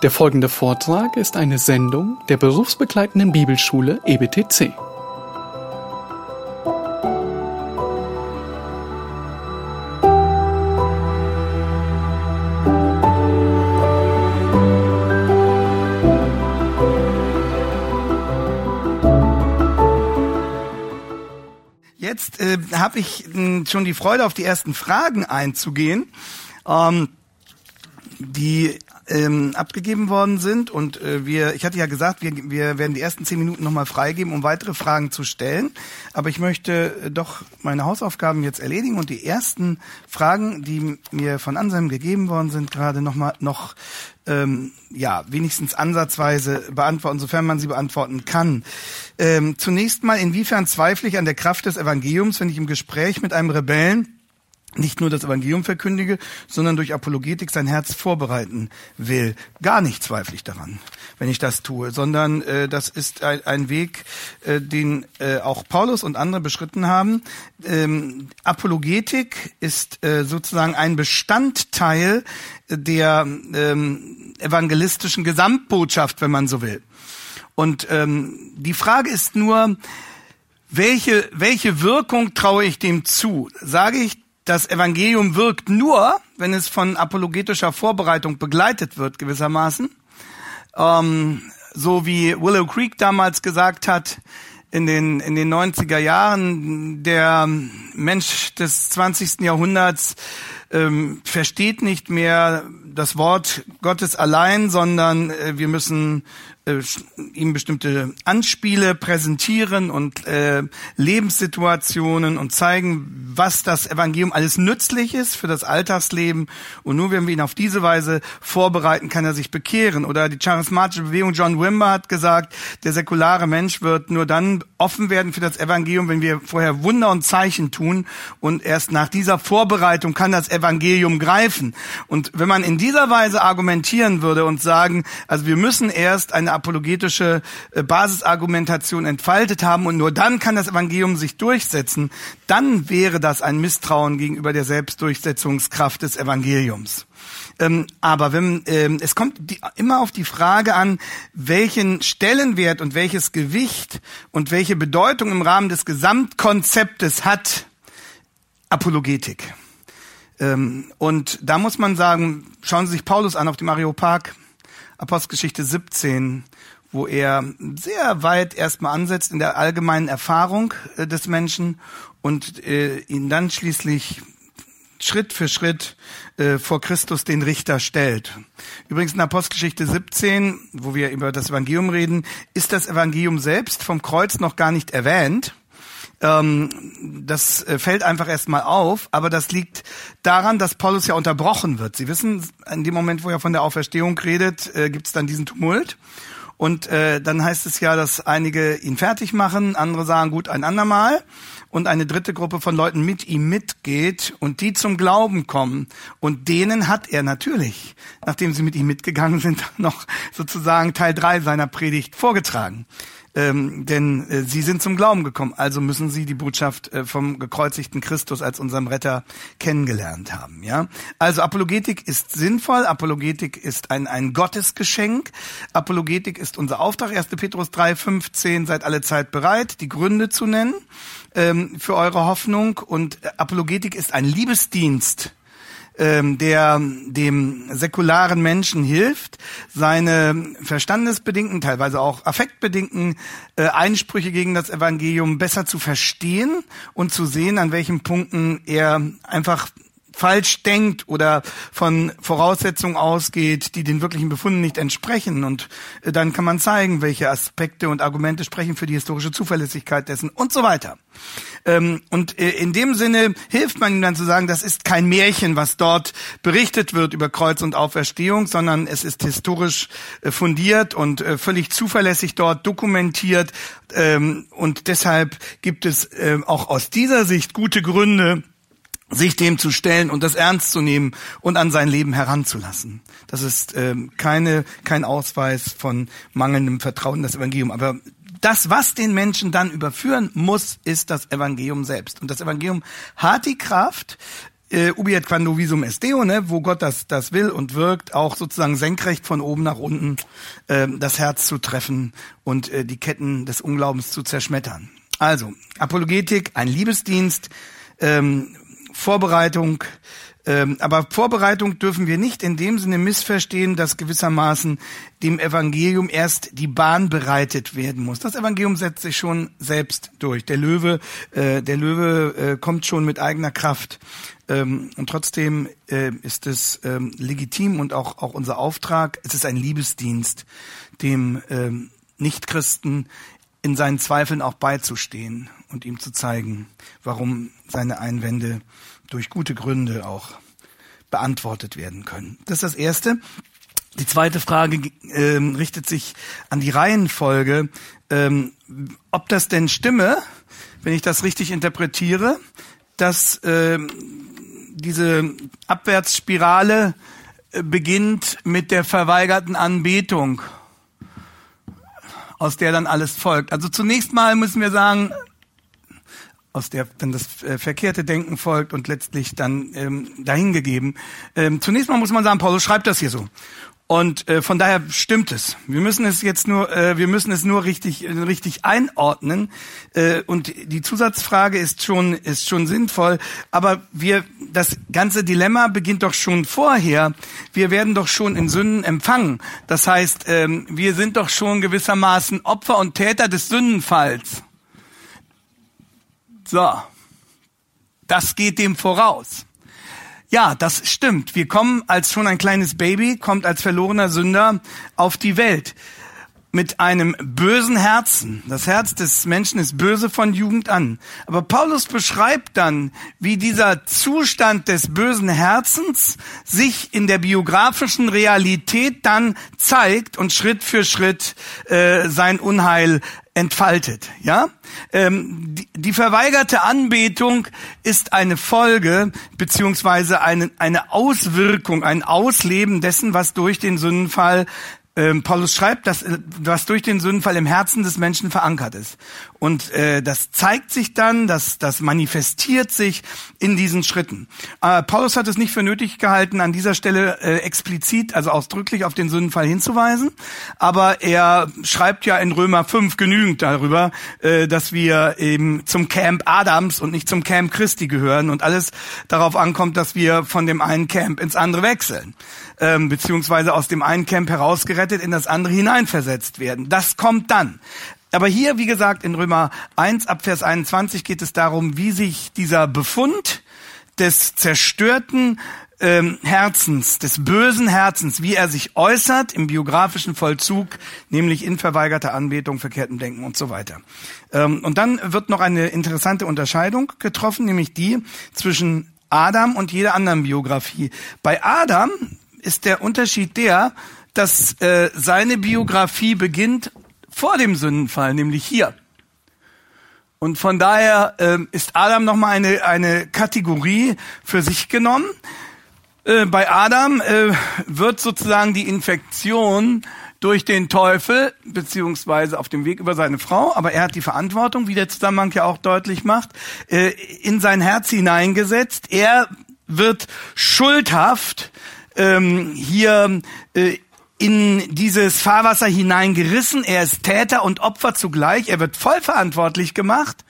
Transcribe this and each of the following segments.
Der folgende Vortrag ist eine Sendung der berufsbegleitenden Bibelschule EBTC. Jetzt äh, habe ich mh, schon die Freude, auf die ersten Fragen einzugehen. Ähm, die ähm, abgegeben worden sind. Und äh, wir, ich hatte ja gesagt, wir, wir werden die ersten zehn Minuten nochmal freigeben, um weitere Fragen zu stellen. Aber ich möchte äh, doch meine Hausaufgaben jetzt erledigen und die ersten Fragen, die mir von Anselm gegeben worden sind, gerade nochmal noch ähm, ja wenigstens ansatzweise beantworten, sofern man sie beantworten kann. Ähm, zunächst mal, inwiefern zweifle ich an der Kraft des Evangeliums, wenn ich im Gespräch mit einem Rebellen nicht nur das Evangelium verkündige, sondern durch Apologetik sein Herz vorbereiten will. Gar nicht zweifle ich daran, wenn ich das tue, sondern äh, das ist ein, ein Weg, äh, den äh, auch Paulus und andere beschritten haben. Ähm, Apologetik ist äh, sozusagen ein Bestandteil der ähm, evangelistischen Gesamtbotschaft, wenn man so will. Und ähm, die Frage ist nur, welche, welche Wirkung traue ich dem zu? Sage ich, das Evangelium wirkt nur, wenn es von apologetischer Vorbereitung begleitet wird, gewissermaßen. Ähm, so wie Willow Creek damals gesagt hat, in den, in den 90er Jahren, der Mensch des 20. Jahrhunderts ähm, versteht nicht mehr das Wort Gottes allein, sondern äh, wir müssen äh, ihm bestimmte Anspiele präsentieren und äh, Lebenssituationen und zeigen, was das Evangelium alles nützlich ist für das Alltagsleben. Und nur wenn wir ihn auf diese Weise vorbereiten, kann er sich bekehren. Oder die charismatische Bewegung John Wimber hat gesagt, der säkulare Mensch wird nur dann offen werden für das Evangelium, wenn wir vorher Wunder und Zeichen tun. Und erst nach dieser Vorbereitung kann das Evangelium greifen. Und wenn man in dieser Weise argumentieren würde und sagen, also wir müssen erst eine apologetische äh, Basisargumentation entfaltet haben und nur dann kann das Evangelium sich durchsetzen, dann wäre das ein Misstrauen gegenüber der Selbstdurchsetzungskraft des Evangeliums. Ähm, aber wenn, ähm, es kommt die, immer auf die Frage an, welchen Stellenwert und welches Gewicht und welche Bedeutung im Rahmen des Gesamtkonzeptes hat Apologetik. Ähm, und da muss man sagen, schauen Sie sich Paulus an auf dem Areopag, Apostelgeschichte 17, wo er sehr weit erstmal ansetzt in der allgemeinen Erfahrung äh, des Menschen und äh, ihn dann schließlich Schritt für Schritt äh, vor Christus den Richter stellt. Übrigens in Apostelgeschichte 17, wo wir über das Evangelium reden, ist das Evangelium selbst vom Kreuz noch gar nicht erwähnt. Ähm, das äh, fällt einfach erstmal auf, aber das liegt daran, dass Paulus ja unterbrochen wird. Sie wissen, in dem Moment, wo er von der Auferstehung redet, äh, gibt es dann diesen Tumult. Und äh, dann heißt es ja, dass einige ihn fertig machen, andere sagen, gut, ein andermal. Und eine dritte Gruppe von Leuten mit ihm mitgeht und die zum Glauben kommen. Und denen hat er natürlich, nachdem sie mit ihm mitgegangen sind, noch sozusagen Teil drei seiner Predigt vorgetragen ähm, denn äh, sie sind zum Glauben gekommen, also müssen sie die Botschaft äh, vom gekreuzigten Christus als unserem Retter kennengelernt haben. Ja, also Apologetik ist sinnvoll, Apologetik ist ein ein Gottesgeschenk, Apologetik ist unser Auftrag. 1. Petrus 3:15 seid alle Zeit bereit, die Gründe zu nennen ähm, für eure Hoffnung und Apologetik ist ein Liebesdienst ähm, der dem säkularen Menschen hilft, seine verstandesbedingten, teilweise auch affektbedingten äh, Einsprüche gegen das Evangelium besser zu verstehen und zu sehen, an welchen Punkten er einfach falsch denkt oder von Voraussetzungen ausgeht, die den wirklichen Befunden nicht entsprechen. Und äh, dann kann man zeigen, welche Aspekte und Argumente sprechen für die historische Zuverlässigkeit dessen und so weiter. Ähm, und äh, in dem Sinne hilft man ihm dann zu sagen, das ist kein Märchen, was dort berichtet wird über Kreuz und Auferstehung, sondern es ist historisch äh, fundiert und völlig zuverlässig dort dokumentiert. Ähm, und deshalb gibt es auch aus dieser Sicht gute Gründe, sich dem zu stellen und das ernst zu nehmen und an sein Leben heranzulassen. Das ist ähm, keine, kein Ausweis von mangelndem Vertrauen in das Evangelium. Aber das, was den Menschen dann überführen muss, ist das Evangelium selbst. Und das Evangelium hat die Kraft, äh, ubi et quando visum est deo, ne, wo Gott das, das will und wirkt, auch sozusagen senkrecht von oben nach unten äh, das Herz zu treffen und äh, die Ketten des Unglaubens zu zerschmettern. Also, Apologetik, ein Liebesdienst, ähm, Vorbereitung, ähm, aber Vorbereitung dürfen wir nicht in dem Sinne missverstehen, dass gewissermaßen dem Evangelium erst die Bahn bereitet werden muss. Das Evangelium setzt sich schon selbst durch. Der Löwe, äh, der Löwe äh, kommt schon mit eigener Kraft. Ähm, und trotzdem äh, ist es ähm, legitim und auch, auch unser Auftrag, es ist ein Liebesdienst, dem ähm, Nichtchristen in seinen Zweifeln auch beizustehen und ihm zu zeigen, warum seine Einwände durch gute Gründe auch beantwortet werden können. Das ist das Erste. Die zweite Frage ähm, richtet sich an die Reihenfolge, ähm, ob das denn stimme, wenn ich das richtig interpretiere, dass ähm, diese Abwärtsspirale äh, beginnt mit der verweigerten Anbetung, aus der dann alles folgt. Also zunächst mal müssen wir sagen, aus der dann das äh, verkehrte Denken folgt und letztlich dann ähm, dahingegeben. Ähm, zunächst mal muss man sagen, Paulus schreibt das hier so. Und äh, von daher stimmt es. Wir müssen es jetzt nur, äh, wir müssen es nur richtig, richtig einordnen. Äh, und die Zusatzfrage ist schon, ist schon sinnvoll. Aber wir, das ganze Dilemma beginnt doch schon vorher. Wir werden doch schon in Sünden empfangen. Das heißt, ähm, wir sind doch schon gewissermaßen Opfer und Täter des Sündenfalls. So, das geht dem voraus. Ja, das stimmt. Wir kommen als schon ein kleines Baby, kommt als verlorener Sünder auf die Welt mit einem bösen Herzen. Das Herz des Menschen ist böse von Jugend an. Aber Paulus beschreibt dann, wie dieser Zustand des bösen Herzens sich in der biografischen Realität dann zeigt und Schritt für Schritt äh, sein Unheil entfaltet. Ja, ähm, die, die, verweigerte Anbetung ist eine Folge beziehungsweise eine, eine Auswirkung, ein Ausleben dessen, was durch den Sündenfall ähm, Paulus schreibt, dass äh, was durch den Sündenfall im Herzen des Menschen verankert ist. Und äh, das zeigt sich dann, das, das manifestiert sich in diesen Schritten. Äh, Paulus hat es nicht für nötig gehalten, an dieser Stelle äh, explizit, also ausdrücklich auf den Sündenfall hinzuweisen. Aber er schreibt ja in Römer 5 genügend darüber, äh, dass wir eben zum Camp Adams und nicht zum Camp Christi gehören und alles darauf ankommt, dass wir von dem einen Camp ins andere wechseln ähm, beziehungsweise aus dem einen Camp herausgerettet in das andere hineinversetzt werden. Das kommt dann. Aber hier, wie gesagt, in Römer 1 ab Vers 21 geht es darum, wie sich dieser Befund des zerstörten ähm, Herzens, des bösen Herzens, wie er sich äußert im biografischen Vollzug, nämlich in verweigerter Anbetung, verkehrtem Denken und so weiter. Ähm, und dann wird noch eine interessante Unterscheidung getroffen, nämlich die zwischen Adam und jeder anderen Biografie. Bei Adam ist der Unterschied der, dass äh, seine Biografie beginnt vor dem Sündenfall, nämlich hier. Und von daher äh, ist Adam nochmal eine, eine Kategorie für sich genommen. Äh, bei Adam äh, wird sozusagen die Infektion durch den Teufel, beziehungsweise auf dem Weg über seine Frau, aber er hat die Verantwortung, wie der Zusammenhang ja auch deutlich macht, äh, in sein Herz hineingesetzt. Er wird schuldhaft ähm, hier äh, in dieses Fahrwasser hineingerissen. Er ist Täter und Opfer zugleich. Er wird voll verantwortlich gemacht.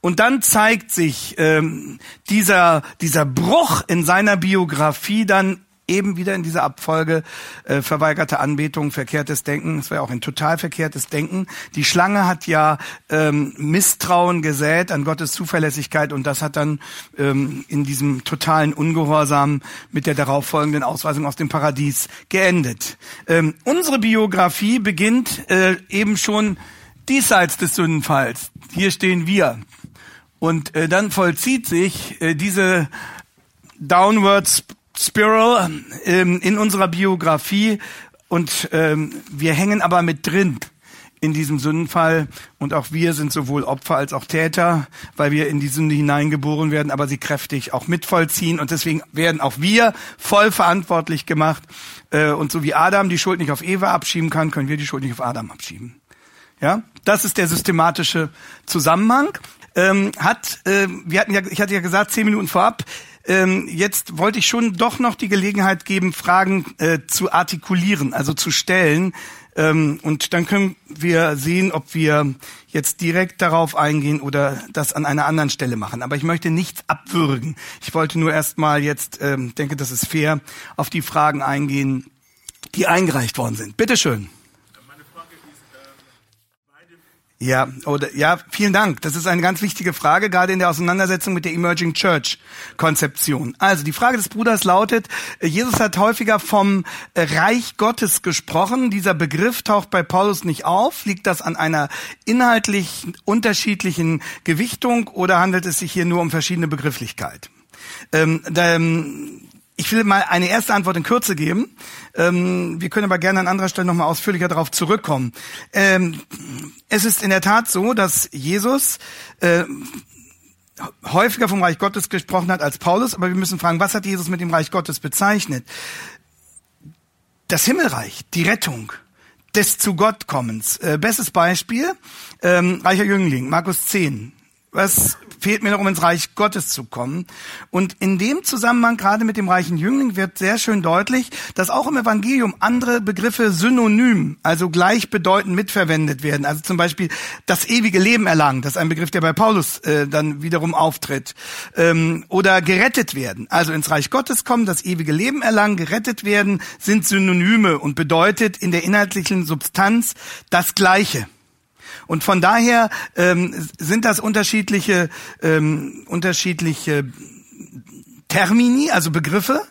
Und dann zeigt sich ähm, dieser, dieser Bruch in seiner Biografie dann eben wieder in dieser Abfolge äh, verweigerte Anbetung, verkehrtes Denken. Es wäre auch ein total verkehrtes Denken. Die Schlange hat ja ähm, Misstrauen gesät an Gottes Zuverlässigkeit und das hat dann ähm, in diesem totalen Ungehorsam mit der darauffolgenden Ausweisung aus dem Paradies geendet. Ähm, unsere Biografie beginnt äh, eben schon diesseits des Sündenfalls. Hier stehen wir. Und äh, dann vollzieht sich äh, diese Downwards Spiral ähm, in unserer Biografie und ähm, wir hängen aber mit drin in diesem Sündenfall und auch wir sind sowohl Opfer als auch Täter, weil wir in die Sünde hineingeboren werden, aber sie kräftig auch mitvollziehen und deswegen werden auch wir voll verantwortlich gemacht äh, und so wie Adam die Schuld nicht auf Eva abschieben kann, können wir die Schuld nicht auf Adam abschieben. Ja, das ist der systematische Zusammenhang. Ähm, hat, äh, wir hatten ja, ich hatte ja gesagt, zehn Minuten vorab, ähm, jetzt wollte ich schon doch noch die Gelegenheit geben, Fragen äh, zu artikulieren, also zu stellen. Ähm, und dann können wir sehen, ob wir jetzt direkt darauf eingehen oder das an einer anderen Stelle machen. Aber ich möchte nichts abwürgen. Ich wollte nur erstmal jetzt, ähm, denke, das ist fair, auf die Fragen eingehen, die eingereicht worden sind. Bitteschön. Ja, oder ja, vielen Dank. Das ist eine ganz wichtige Frage, gerade in der Auseinandersetzung mit der Emerging Church Konzeption. Also die Frage des Bruders lautet: äh, Jesus hat häufiger vom äh, Reich Gottes gesprochen. Dieser Begriff taucht bei Paulus nicht auf. Liegt das an einer inhaltlich unterschiedlichen Gewichtung oder handelt es sich hier nur um verschiedene Begrifflichkeit? Ähm, ähm, ich will mal eine erste Antwort in Kürze geben. Ähm, wir können aber gerne an anderer Stelle nochmal ausführlicher darauf zurückkommen. Ähm, es ist in der Tat so, dass Jesus äh, häufiger vom Reich Gottes gesprochen hat als Paulus, aber wir müssen fragen, was hat Jesus mit dem Reich Gottes bezeichnet? Das Himmelreich, die Rettung des zu Gott kommens. Äh, bestes Beispiel, ähm, reicher Jüngling, Markus 10. Was fehlt mir noch, um ins Reich Gottes zu kommen. Und in dem Zusammenhang, gerade mit dem reichen Jüngling, wird sehr schön deutlich, dass auch im Evangelium andere Begriffe synonym, also gleichbedeutend mitverwendet werden. Also zum Beispiel das ewige Leben erlangen, das ist ein Begriff, der bei Paulus äh, dann wiederum auftritt. Ähm, oder gerettet werden, also ins Reich Gottes kommen, das ewige Leben erlangen, gerettet werden, sind Synonyme und bedeutet in der inhaltlichen Substanz das Gleiche. Und von daher ähm, sind das unterschiedliche, ähm, unterschiedliche Termini, also Begriffe,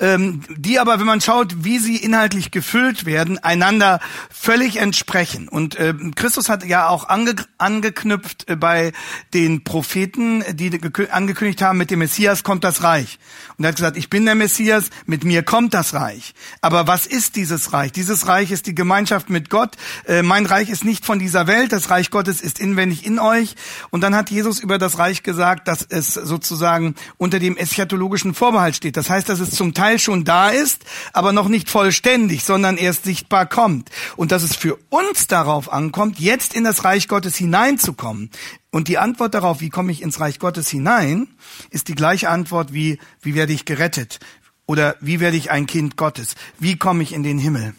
ähm, die aber, wenn man schaut, wie sie inhaltlich gefüllt werden, einander völlig entsprechen. Und äh, Christus hat ja auch ange angeknüpft äh, bei den Propheten, die angekündigt haben, mit dem Messias kommt das Reich. Und er hat gesagt, ich bin der Messias, mit mir kommt das Reich. Aber was ist dieses Reich? Dieses Reich ist die Gemeinschaft mit Gott. Äh, mein Reich ist nicht von dieser Welt, das Reich Gottes ist inwendig in euch. Und dann hat Jesus über das Reich gesagt, dass es sozusagen unter dem eschatologischen Vorbehalt steht. Das heißt, dass es zum Teil schon da ist, aber noch nicht vollständig, sondern erst sichtbar kommt. Und dass es für uns darauf ankommt, jetzt in das Reich Gottes hineinzukommen. Und die Antwort darauf, wie komme ich ins Reich Gottes hinein, ist die gleiche Antwort wie, wie werde ich gerettet? Oder wie werde ich ein Kind Gottes? Wie komme ich in den Himmel?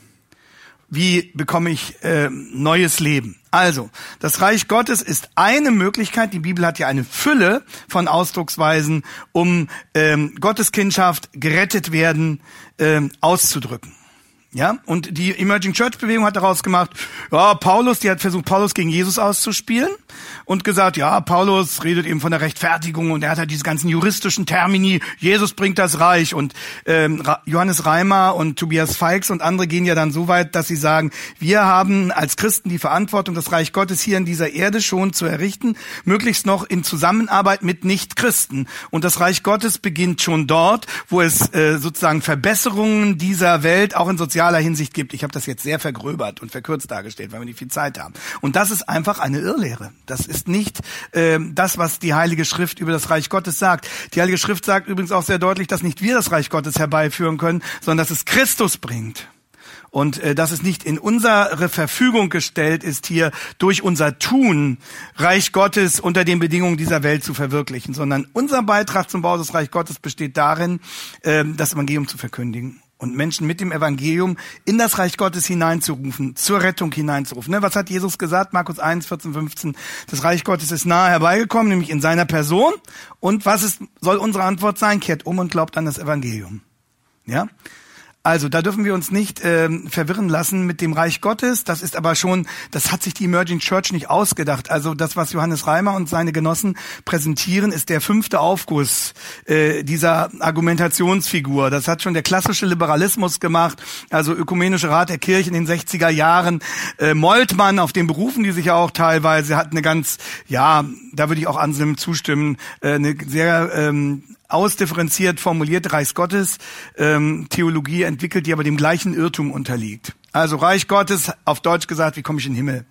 Wie bekomme ich äh, neues Leben? Also, das Reich Gottes ist eine Möglichkeit. Die Bibel hat ja eine Fülle von Ausdrucksweisen, um ähm, Gottes Kindschaft, gerettet werden, ähm, auszudrücken. Ja, und die Emerging Church Bewegung hat daraus gemacht, ja, Paulus, die hat versucht, Paulus gegen Jesus auszuspielen und gesagt, ja, Paulus redet eben von der Rechtfertigung und er hat halt diese ganzen juristischen Termini, Jesus bringt das Reich und ähm, Johannes Reimer und Tobias Feix und andere gehen ja dann so weit, dass sie sagen, wir haben als Christen die Verantwortung, das Reich Gottes hier in dieser Erde schon zu errichten, möglichst noch in Zusammenarbeit mit Nicht-Christen. Und das Reich Gottes beginnt schon dort, wo es äh, sozusagen Verbesserungen dieser Welt auch in sozialer Hinsicht gibt. Ich habe das jetzt sehr vergröbert und verkürzt dargestellt, weil wir nicht viel Zeit haben. Und das ist einfach eine Irrlehre. Das ist nicht äh, das, was die Heilige Schrift über das Reich Gottes sagt. Die Heilige Schrift sagt übrigens auch sehr deutlich, dass nicht wir das Reich Gottes herbeiführen können, sondern dass es Christus bringt. Und äh, dass es nicht in unsere Verfügung gestellt ist, hier durch unser Tun Reich Gottes unter den Bedingungen dieser Welt zu verwirklichen, sondern unser Beitrag zum Bau des Reich Gottes besteht darin, äh, das Evangelium zu verkündigen und Menschen mit dem Evangelium in das Reich Gottes hineinzurufen, zur Rettung hineinzurufen. Ne, was hat Jesus gesagt? Markus 1, 14, 15. Das Reich Gottes ist nahe herbeigekommen, nämlich in seiner Person. Und was ist, soll unsere Antwort sein? Kehrt um und glaubt an das Evangelium. Ja? Also da dürfen wir uns nicht ähm, verwirren lassen mit dem Reich Gottes. Das ist aber schon, das hat sich die Emerging Church nicht ausgedacht. Also das, was Johannes Reimer und seine Genossen präsentieren, ist der fünfte Aufguss äh, dieser Argumentationsfigur. Das hat schon der klassische Liberalismus gemacht, also ökumenische Rat der Kirche in den 60er Jahren. Äh, Moltmann, auf den berufen die sich ja auch teilweise, hat eine ganz, ja, da würde ich auch Anselm zustimmen, äh, eine sehr ähm, ausdifferenziert formulierte Reichsgottes ähm, Theologie entwickelt, die aber dem gleichen Irrtum unterliegt. Also Reich Gottes, auf Deutsch gesagt, wie komme ich in den Himmel?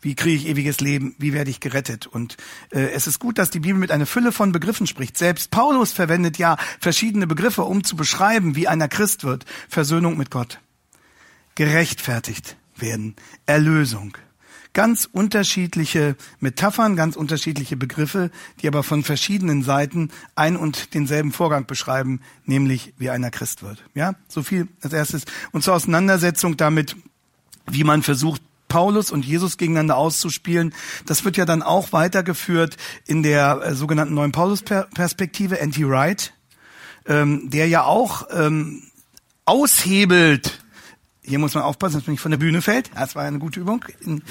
Wie kriege ich ewiges Leben? Wie werde ich gerettet? Und äh, es ist gut, dass die Bibel mit einer Fülle von Begriffen spricht. Selbst Paulus verwendet ja verschiedene Begriffe, um zu beschreiben, wie einer Christ wird. Versöhnung mit Gott, gerechtfertigt werden, Erlösung, ganz unterschiedliche Metaphern, ganz unterschiedliche Begriffe, die aber von verschiedenen Seiten ein und denselben Vorgang beschreiben, nämlich wie einer Christ wird. Ja, so viel als erstes. Und zur Auseinandersetzung damit, wie man versucht, Paulus und Jesus gegeneinander auszuspielen. Das wird ja dann auch weitergeführt in der äh, sogenannten neuen Paulus-Perspektive, Anti-Wright, ähm, der ja auch ähm, aushebelt, hier muss man aufpassen, dass man nicht von der Bühne fällt. Das war eine gute Übung in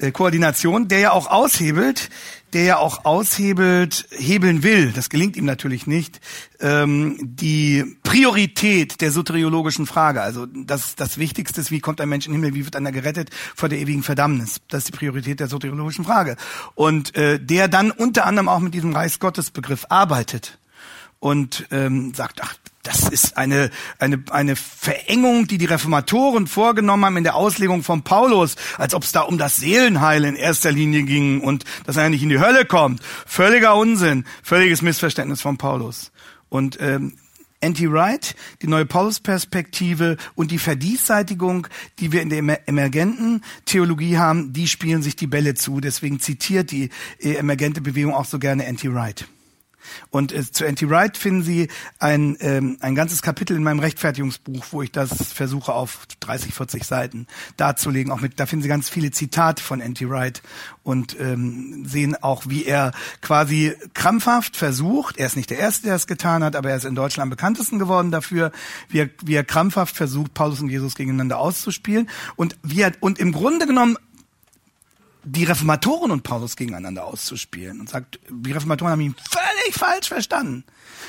äh, Koordination, der ja auch aushebelt, der ja auch aushebelt, hebeln will. Das gelingt ihm natürlich nicht. Ähm, die Priorität der soteriologischen Frage, also das, das Wichtigste ist, wie kommt ein Mensch in den Himmel, wie wird einer gerettet vor der ewigen Verdammnis. Das ist die Priorität der soteriologischen Frage. Und äh, der dann unter anderem auch mit diesem Reichsgottesbegriff arbeitet und ähm, sagt, ach, das ist eine, eine, eine Verengung, die die Reformatoren vorgenommen haben in der Auslegung von Paulus, als ob es da um das Seelenheil in erster Linie ging und dass er nicht in die Hölle kommt. Völliger Unsinn, völliges Missverständnis von Paulus. Und ähm, Anti-Wright, die neue Paulus-Perspektive und die Verdiesseitigung, die wir in der emergenten Theologie haben, die spielen sich die Bälle zu. Deswegen zitiert die äh, emergente Bewegung auch so gerne Anti-Wright. Und äh, zu Anti-Wright finden Sie ein, ähm, ein ganzes Kapitel in meinem Rechtfertigungsbuch, wo ich das versuche auf 30, 40 Seiten darzulegen. Auch mit, da finden Sie ganz viele Zitate von Anti-Wright und ähm, sehen auch, wie er quasi krampfhaft versucht, er ist nicht der Erste, der es getan hat, aber er ist in Deutschland am bekanntesten geworden dafür, wie er, wie er krampfhaft versucht, Paulus und Jesus gegeneinander auszuspielen und wie er, und im Grunde genommen die Reformatoren und Paulus gegeneinander auszuspielen und sagt, die Reformatoren haben ihn völlig falsch verstanden.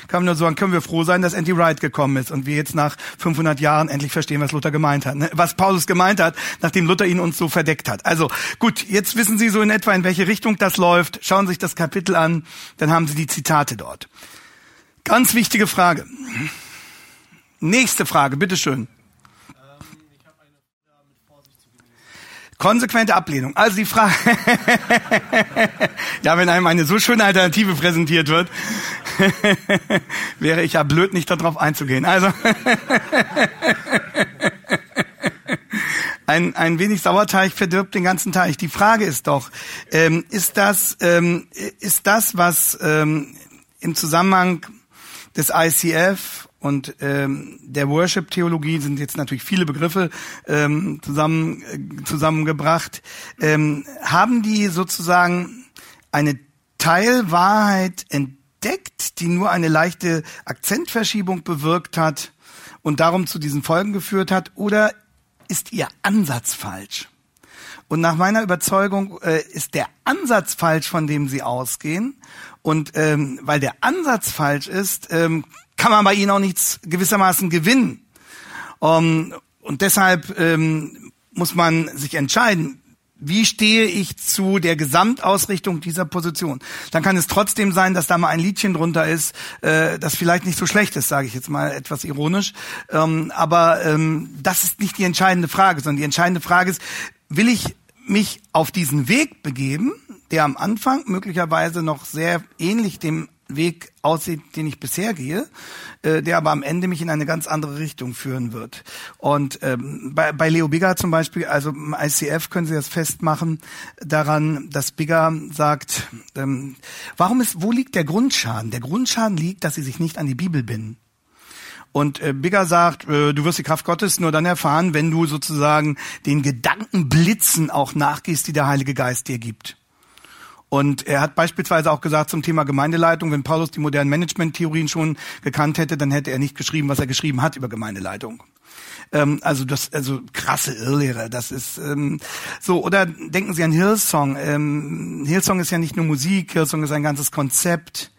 Kann man nur sagen, können wir froh sein, dass Andy Wright gekommen ist und wir jetzt nach 500 Jahren endlich verstehen, was Luther gemeint hat, ne? was Paulus gemeint hat, nachdem Luther ihn uns so verdeckt hat. Also gut, jetzt wissen Sie so in etwa, in welche Richtung das läuft. Schauen Sie sich das Kapitel an, dann haben Sie die Zitate dort. Ganz wichtige Frage. Nächste Frage, bitteschön. Konsequente Ablehnung. Also die Frage, ja, wenn einem eine so schöne Alternative präsentiert wird, wäre ich ja blöd, nicht darauf einzugehen. Also ein, ein wenig Sauerteig verdirbt den ganzen Teig. Die Frage ist doch, ähm, ist das, ähm, ist das, was ähm, im Zusammenhang des ICF und ähm, der Worship-Theologie sind jetzt natürlich viele Begriffe ähm, zusammen, äh, zusammengebracht. Ähm, haben die sozusagen eine Teilwahrheit entdeckt, die nur eine leichte Akzentverschiebung bewirkt hat und darum zu diesen Folgen geführt hat? Oder ist ihr Ansatz falsch? Und nach meiner Überzeugung äh, ist der Ansatz falsch, von dem sie ausgehen. Und ähm, weil der Ansatz falsch ist, ähm, kann man bei ihnen auch nichts gewissermaßen gewinnen. Um, ähm, und deshalb ähm, muss man sich entscheiden, wie stehe ich zu der Gesamtausrichtung dieser Position? Dann kann es trotzdem sein, dass da mal ein Liedchen drunter ist, äh, das vielleicht nicht so schlecht ist, sage ich jetzt mal etwas ironisch. Ähm, aber ähm, das ist nicht die entscheidende Frage, sondern die entscheidende Frage ist, will ich mich auf diesen Weg begeben, der am Anfang möglicherweise noch sehr ähnlich dem Weg aussieht, den ich bisher gehe, äh, der aber am Ende mich in eine ganz andere Richtung führen wird. Und ähm, bei, bei Leo Bigger zum Beispiel, also im ICF können Sie das festmachen daran, dass Bigger sagt, ähm, warum ist, wo liegt der Grundschaden? Der Grundschaden liegt, dass Sie sich nicht an die Bibel binden. Und äh, Bigger sagt, äh, du wirst die Kraft Gottes nur dann erfahren, wenn du sozusagen den Gedankenblitzen auch nachgehst, die der Heilige Geist dir gibt. Und er hat beispielsweise auch gesagt zum Thema Gemeindeleitung, wenn Paulus die modernen Management-Theorien schon gekannt hätte, dann hätte er nicht geschrieben, was er geschrieben hat über Gemeindeleitung. Ähm, also das, also krasse Irrlehre. Das ist ähm, so. Oder denken Sie an Hillsong. Ähm, Hillsong ist ja nicht nur Musik. Hillsong ist ein ganzes Konzept.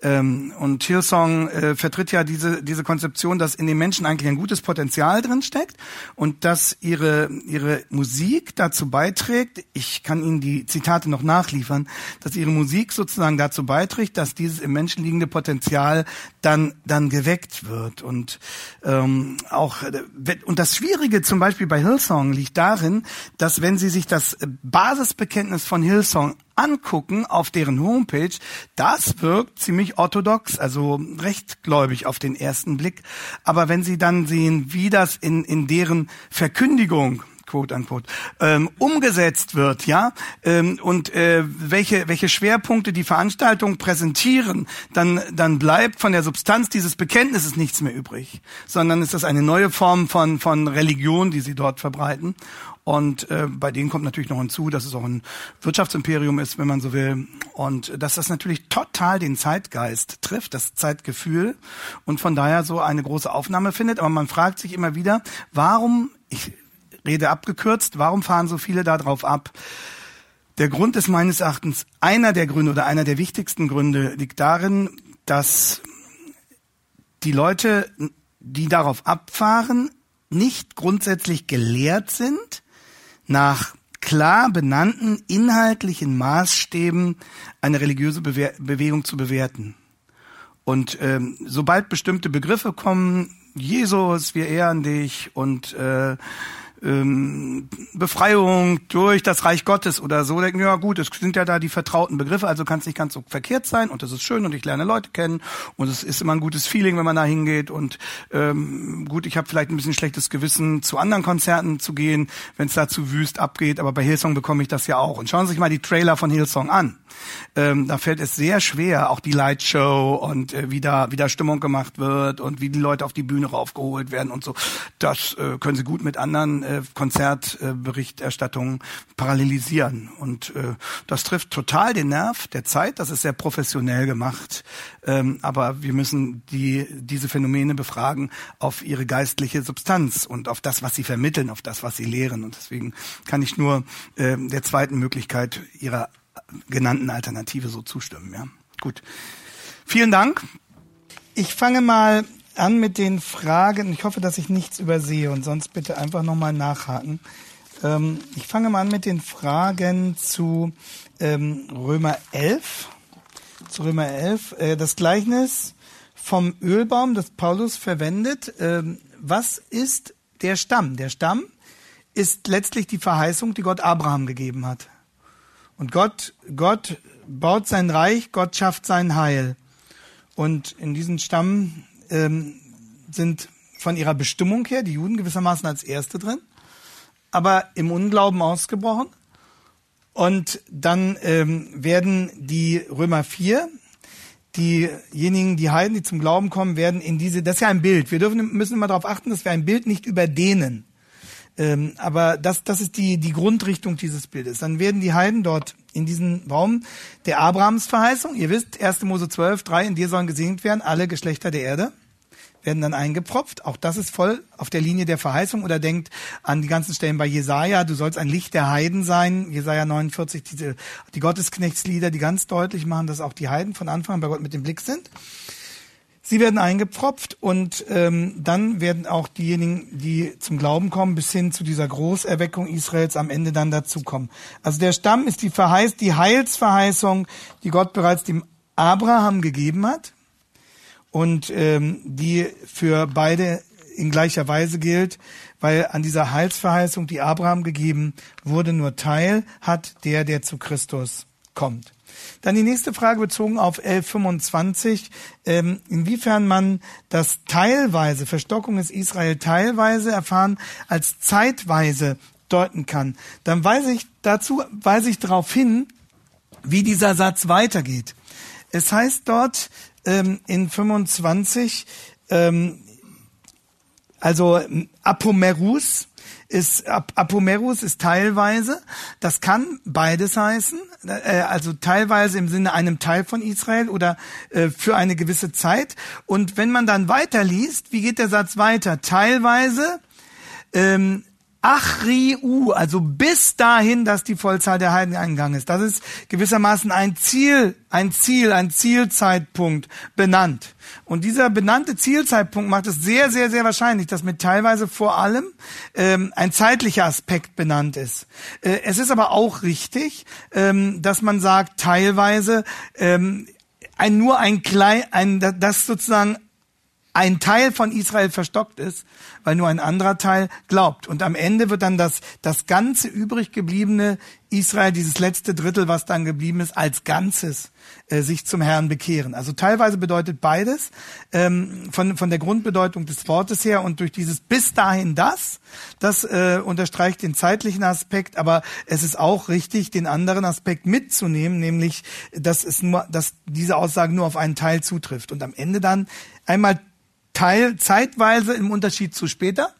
Ähm, und Hillsong äh, vertritt ja diese, diese Konzeption, dass in den Menschen eigentlich ein gutes Potenzial drin steckt und dass ihre, ihre Musik dazu beiträgt, ich kann Ihnen die Zitate noch nachliefern, dass ihre Musik sozusagen dazu beiträgt, dass dieses im Menschen liegende Potenzial dann, dann geweckt wird. Und ähm, auch äh, und das Schwierige zum Beispiel bei Hillsong liegt darin, dass wenn Sie sich das Basisbekenntnis von Hillsong angucken auf deren Homepage, das wirkt ziemlich orthodox, also rechtgläubig auf den ersten Blick. Aber wenn Sie dann sehen, wie das in, in deren Verkündigung quote unquote, ähm, umgesetzt wird, ja, ähm, und äh, welche, welche Schwerpunkte die Veranstaltungen präsentieren, dann, dann bleibt von der Substanz dieses Bekenntnisses nichts mehr übrig, sondern ist das eine neue Form von, von Religion, die sie dort verbreiten. Und äh, bei denen kommt natürlich noch hinzu, dass es auch ein Wirtschaftsimperium ist, wenn man so will. Und dass das natürlich total den Zeitgeist trifft, das Zeitgefühl und von daher so eine große Aufnahme findet. Aber man fragt sich immer wieder, warum, ich rede abgekürzt, warum fahren so viele da drauf ab? Der Grund ist meines Erachtens, einer der Gründe oder einer der wichtigsten Gründe liegt darin, dass die Leute, die darauf abfahren, nicht grundsätzlich gelehrt sind, nach klar benannten inhaltlichen Maßstäben eine religiöse Bewe Bewegung zu bewerten. Und ähm, sobald bestimmte Begriffe kommen, Jesus, wir ehren dich und äh, ähm, Befreiung durch das Reich Gottes oder so, denken, ja gut, es sind ja da die vertrauten Begriffe, also kann es nicht ganz so verkehrt sein und das ist schön und ich lerne Leute kennen und es ist immer ein gutes Feeling, wenn man da hingeht und ähm, gut, ich habe vielleicht ein bisschen schlechtes Gewissen, zu anderen Konzerten zu gehen, wenn es da zu wüst abgeht, aber bei Hillsong bekomme ich das ja auch. Und schauen Sie sich mal die Trailer von Hillsong an. Ähm, da fällt es sehr schwer, auch die Lightshow und äh, wie, da, wie da Stimmung gemacht wird und wie die Leute auf die Bühne raufgeholt werden und so. Das äh, können Sie gut mit anderen äh, Konzertberichterstattungen parallelisieren. Und äh, das trifft total den Nerv der Zeit. Das ist sehr professionell gemacht. Ähm, aber wir müssen die, diese Phänomene befragen auf ihre geistliche Substanz und auf das, was sie vermitteln, auf das, was sie lehren. Und deswegen kann ich nur äh, der zweiten Möglichkeit ihrer genannten Alternative so zustimmen. Ja, gut. Vielen Dank. Ich fange mal an mit den Fragen. Ich hoffe, dass ich nichts übersehe und sonst bitte einfach nochmal nachhaken. Ähm, ich fange mal an mit den Fragen zu ähm, Römer 11. Zu Römer 11. Äh, das Gleichnis vom Ölbaum, das Paulus verwendet. Ähm, was ist der Stamm? Der Stamm ist letztlich die Verheißung, die Gott Abraham gegeben hat. Und Gott, Gott baut sein Reich, Gott schafft sein Heil. Und in diesem Stamm ähm, sind von ihrer Bestimmung her die Juden gewissermaßen als Erste drin, aber im Unglauben ausgebrochen. Und dann ähm, werden die Römer 4, diejenigen, die Heiden, die zum Glauben kommen, werden in diese, das ist ja ein Bild. Wir dürfen, müssen immer darauf achten, dass wir ein Bild nicht überdehnen. Ähm, aber das, das ist die, die Grundrichtung dieses Bildes. Dann werden die Heiden dort in diesen Raum der Abrahamsverheißung, ihr wisst, 1. Mose 12, 3, in dir sollen gesegnet werden alle Geschlechter der Erde werden dann eingepropft. Auch das ist voll auf der Linie der Verheißung oder denkt an die ganzen Stellen bei Jesaja. Du sollst ein Licht der Heiden sein. Jesaja 49, diese, die Gottesknechtslieder, die ganz deutlich machen, dass auch die Heiden von Anfang an bei Gott mit dem Blick sind. Sie werden eingepropft und ähm, dann werden auch diejenigen, die zum Glauben kommen, bis hin zu dieser Großerweckung Israels am Ende dann dazukommen. Also der Stamm ist die Verheiß, die Heilsverheißung, die Gott bereits dem Abraham gegeben hat und ähm, die für beide in gleicher Weise gilt, weil an dieser Heilsverheißung, die Abraham gegeben wurde, nur Teil hat der, der zu Christus kommt. Dann die nächste Frage bezogen auf 1125, ähm, inwiefern man das teilweise, Verstockung ist Israel teilweise erfahren, als zeitweise deuten kann. Dann weise ich dazu, weise ich darauf hin, wie dieser Satz weitergeht. Es heißt dort, ähm, in 25, ähm, also Apomerus ist Apomerus ist teilweise, das kann beides heißen, äh, also teilweise im Sinne einem Teil von Israel oder äh, für eine gewisse Zeit. Und wenn man dann weiterliest, wie geht der Satz weiter? Teilweise ähm, Achriu, also bis dahin, dass die Vollzahl der Heiden eingegangen ist. Das ist gewissermaßen ein Ziel, ein Ziel, ein Zielzeitpunkt benannt. Und dieser benannte Zielzeitpunkt macht es sehr, sehr, sehr wahrscheinlich, dass mit teilweise vor allem ähm, ein zeitlicher Aspekt benannt ist. Äh, es ist aber auch richtig, ähm, dass man sagt, teilweise ähm, ein nur ein klein, ein, das sozusagen ein Teil von Israel verstockt ist, weil nur ein anderer Teil glaubt. Und am Ende wird dann das, das ganze übrig gebliebene Israel, dieses letzte Drittel, was dann geblieben ist, als Ganzes äh, sich zum Herrn bekehren. Also teilweise bedeutet beides ähm, von, von der Grundbedeutung des Wortes her und durch dieses bis dahin das, das äh, unterstreicht den zeitlichen Aspekt, aber es ist auch richtig, den anderen Aspekt mitzunehmen, nämlich, dass es nur, dass diese Aussage nur auf einen Teil zutrifft und am Ende dann einmal Teil zeitweise im Unterschied zu später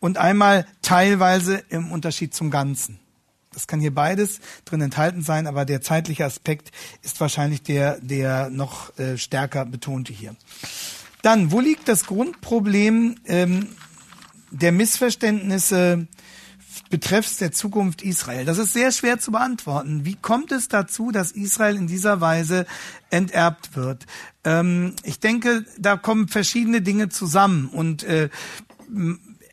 und einmal teilweise im Unterschied zum Ganzen. Das kann hier beides drin enthalten sein, aber der zeitliche Aspekt ist wahrscheinlich der, der noch äh, stärker betonte hier. Dann, wo liegt das Grundproblem ähm, der Missverständnisse betreffs der Zukunft Israel? Das ist sehr schwer zu beantworten. Wie kommt es dazu, dass Israel in dieser Weise enterbt wird? Ähm, ich denke, da kommen verschiedene Dinge zusammen und äh,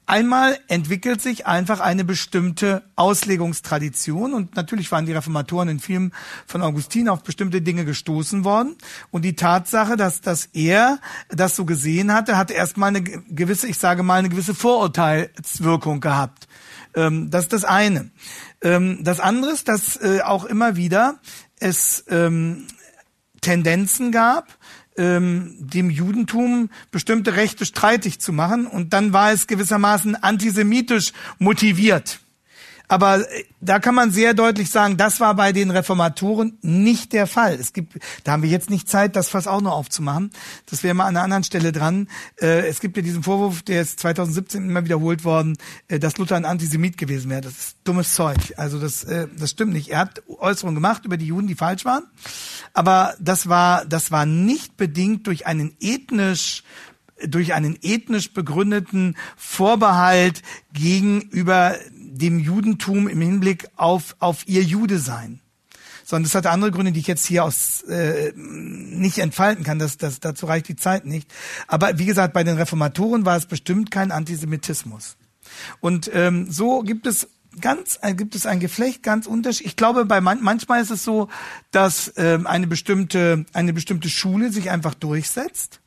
Einmal entwickelt sich einfach eine bestimmte Auslegungstradition und natürlich waren die Reformatoren in Filmen von Augustin auf bestimmte Dinge gestoßen worden und die Tatsache, dass, dass er das so gesehen hatte, hatte erstmal eine gewisse, ich sage mal, eine gewisse Vorurteilswirkung gehabt. Ähm, das ist das eine. Ähm, das andere ist, dass äh, auch immer wieder es ähm, Tendenzen gab, ähm, dem Judentum bestimmte Rechte streitig zu machen. Und dann war es gewissermaßen antisemitisch motiviert. Aber äh, da kann man sehr deutlich sagen, das war bei den Reformatoren nicht der Fall. Es gibt, da haben wir jetzt nicht Zeit, das fast auch noch aufzumachen. Das wäre mal an einer anderen Stelle dran. Äh, es gibt ja diesen Vorwurf, der ist 2017 immer wiederholt worden, äh, dass Luther ein Antisemit gewesen wäre. Das ist dummes Zeug. Also das, das stimmt nicht. Er hat Äußerungen gemacht über die Juden, die falsch waren. Aber das war, das war nicht bedingt durch einen ethnisch durch einen ethnisch begründeten Vorbehalt gegenüber dem Judentum im Hinblick auf, auf ihr Jude sein. Sondern das hatte andere Gründe, die ich jetzt hier aus äh, nicht entfalten kann. Das, das, dazu reicht die Zeit nicht. Aber wie gesagt, bei den Reformatoren war es bestimmt kein Antisemitismus. Und ähm, so gibt es ganz äh, gibt es ein Geflecht ganz unterschiedlich. Ich glaube, bei man, manchmal ist es so, dass ähm, eine bestimmte eine bestimmte Schule sich einfach durchsetzt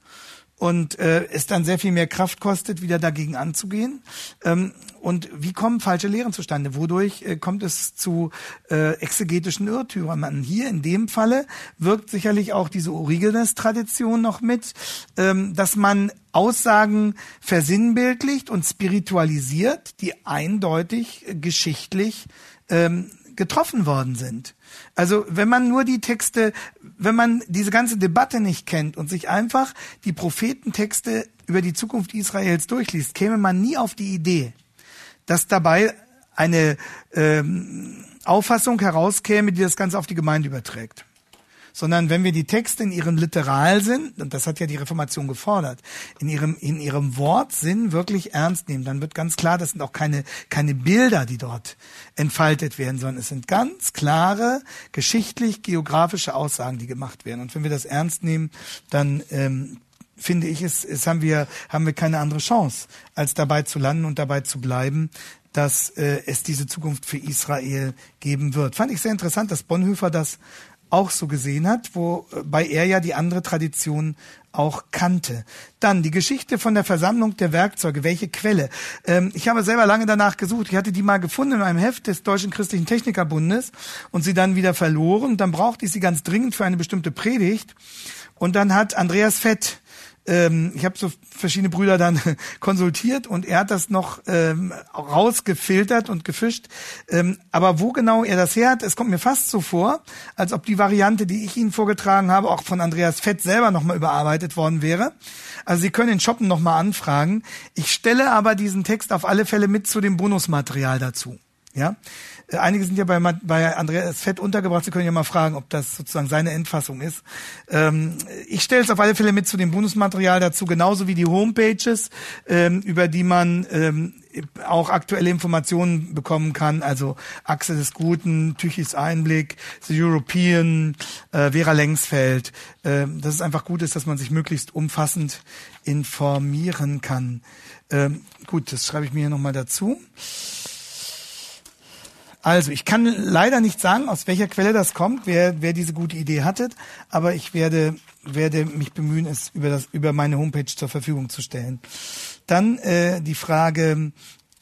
und äh, es dann sehr viel mehr Kraft kostet, wieder dagegen anzugehen. Ähm, und wie kommen falsche Lehren zustande? Wodurch äh, kommt es zu äh, exegetischen Irrtümern? Hier in dem Falle wirkt sicherlich auch diese Origenes-Tradition noch mit, ähm, dass man Aussagen versinnbildlicht und spiritualisiert, die eindeutig äh, geschichtlich ähm, getroffen worden sind. Also wenn man nur die Texte, wenn man diese ganze Debatte nicht kennt und sich einfach die Prophetentexte über die Zukunft Israels durchliest, käme man nie auf die Idee, dass dabei eine ähm, Auffassung herauskäme, die das Ganze auf die Gemeinde überträgt sondern wenn wir die Texte in ihrem Literalsinn, und das hat ja die Reformation gefordert, in ihrem, in ihrem Wortsinn wirklich ernst nehmen, dann wird ganz klar, das sind auch keine, keine Bilder, die dort entfaltet werden, sondern es sind ganz klare geschichtlich-geografische Aussagen, die gemacht werden. Und wenn wir das ernst nehmen, dann ähm, finde ich, es, es haben wir haben wir keine andere Chance, als dabei zu landen und dabei zu bleiben, dass äh, es diese Zukunft für Israel geben wird. Fand ich sehr interessant, dass Bonhoeffer das auch so gesehen hat, wobei er ja die andere Tradition auch kannte. Dann die Geschichte von der Versammlung der Werkzeuge. Welche Quelle? Ähm, ich habe selber lange danach gesucht. Ich hatte die mal gefunden in einem Heft des Deutschen Christlichen Technikerbundes und sie dann wieder verloren. Dann brauchte ich sie ganz dringend für eine bestimmte Predigt. Und dann hat Andreas Fett ähm, ich habe so verschiedene Brüder dann konsultiert und er hat das noch ähm, rausgefiltert und gefischt. Ähm, aber wo genau er das her hat, es kommt mir fast so vor, als ob die Variante, die ich Ihnen vorgetragen habe, auch von Andreas Fett selber nochmal überarbeitet worden wäre. Also Sie können den Shoppen nochmal anfragen. Ich stelle aber diesen Text auf alle Fälle mit zu dem Bonusmaterial dazu. Ja, einige sind ja bei, bei Andreas Fett untergebracht. Sie können ja mal fragen, ob das sozusagen seine Endfassung ist. Ähm, ich stelle es auf alle Fälle mit zu dem Bonusmaterial dazu, genauso wie die Homepages, ähm, über die man ähm, auch aktuelle Informationen bekommen kann, also Achse des Guten, Tüchis Einblick, The European, äh, Vera Lengsfeld. Äh, dass es einfach gut ist, dass man sich möglichst umfassend informieren kann. Ähm, gut, das schreibe ich mir hier nochmal dazu. Also, ich kann leider nicht sagen, aus welcher Quelle das kommt, wer, wer diese gute Idee hatte, aber ich werde, werde mich bemühen, es über, das, über meine Homepage zur Verfügung zu stellen. Dann äh, die Frage,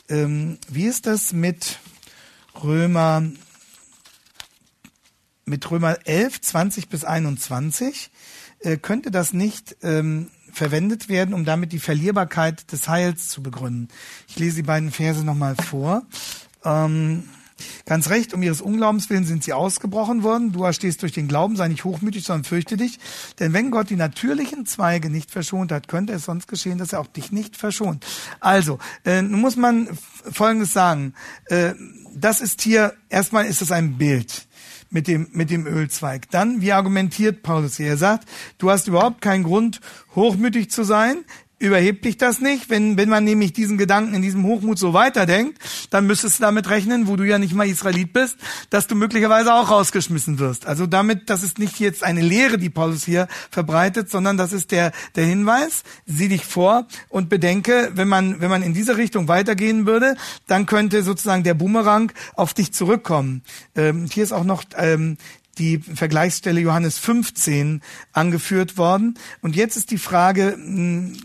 ähm, wie ist das mit Römer mit Römer 11, 20 bis 21? Äh, könnte das nicht ähm, verwendet werden, um damit die Verlierbarkeit des Heils zu begründen? Ich lese die beiden Verse nochmal vor. Ähm, Ganz recht, um ihres Unglaubens willen sind sie ausgebrochen worden. Du stehst durch den Glauben, sei nicht hochmütig, sondern fürchte dich. Denn wenn Gott die natürlichen Zweige nicht verschont hat, könnte es sonst geschehen, dass er auch dich nicht verschont. Also, äh, nun muss man Folgendes sagen. Äh, das ist hier, erstmal ist es ein Bild mit dem, mit dem Ölzweig. Dann, wie argumentiert Paulus hier? Er sagt, du hast überhaupt keinen Grund, hochmütig zu sein überhebt dich das nicht. Wenn, wenn man nämlich diesen Gedanken in diesem Hochmut so weiterdenkt, dann müsstest du damit rechnen, wo du ja nicht mal Israelit bist, dass du möglicherweise auch rausgeschmissen wirst. Also damit, das ist nicht jetzt eine Lehre, die Paulus hier verbreitet, sondern das ist der, der Hinweis. Sieh dich vor und bedenke, wenn man, wenn man in diese Richtung weitergehen würde, dann könnte sozusagen der Boomerang auf dich zurückkommen. Ähm, hier ist auch noch ähm, die Vergleichsstelle Johannes 15 angeführt worden. Und jetzt ist die Frage, hm,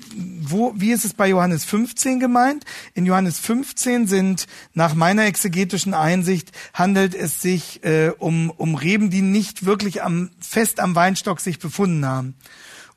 wo, wie ist es bei Johannes 15 gemeint? In Johannes 15 sind nach meiner exegetischen Einsicht handelt es sich äh, um, um Reben, die nicht wirklich am, fest am Weinstock sich befunden haben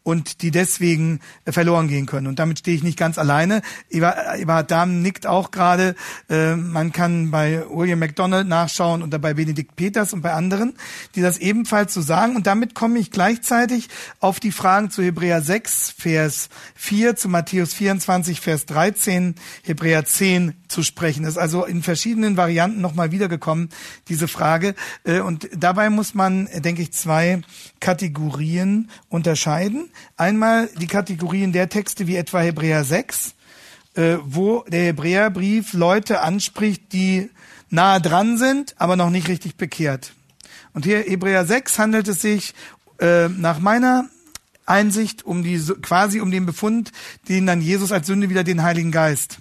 und die deswegen äh, verloren gehen können. Und damit stehe ich nicht ganz alleine. Eberhard Dahm nickt auch gerade. Äh, man kann bei William MacDonald nachschauen oder bei Benedikt Peters und bei anderen, die das ebenfalls so sagen. Und damit komme ich gleichzeitig auf die Fragen zu Hebräer 6, Vers 4, zu Matthäus 24, Vers 13, Hebräer 10 zu sprechen. Das ist also in verschiedenen Varianten nochmal wiedergekommen, diese Frage. Äh, und dabei muss man, denke ich, zwei Kategorien unterscheiden. Einmal die Kategorien der Texte wie etwa Hebräer 6, äh, wo der Hebräerbrief Leute anspricht, die nahe dran sind, aber noch nicht richtig bekehrt. Und hier Hebräer 6 handelt es sich äh, nach meiner Einsicht um die quasi um den Befund, den dann Jesus als Sünde wieder den Heiligen Geist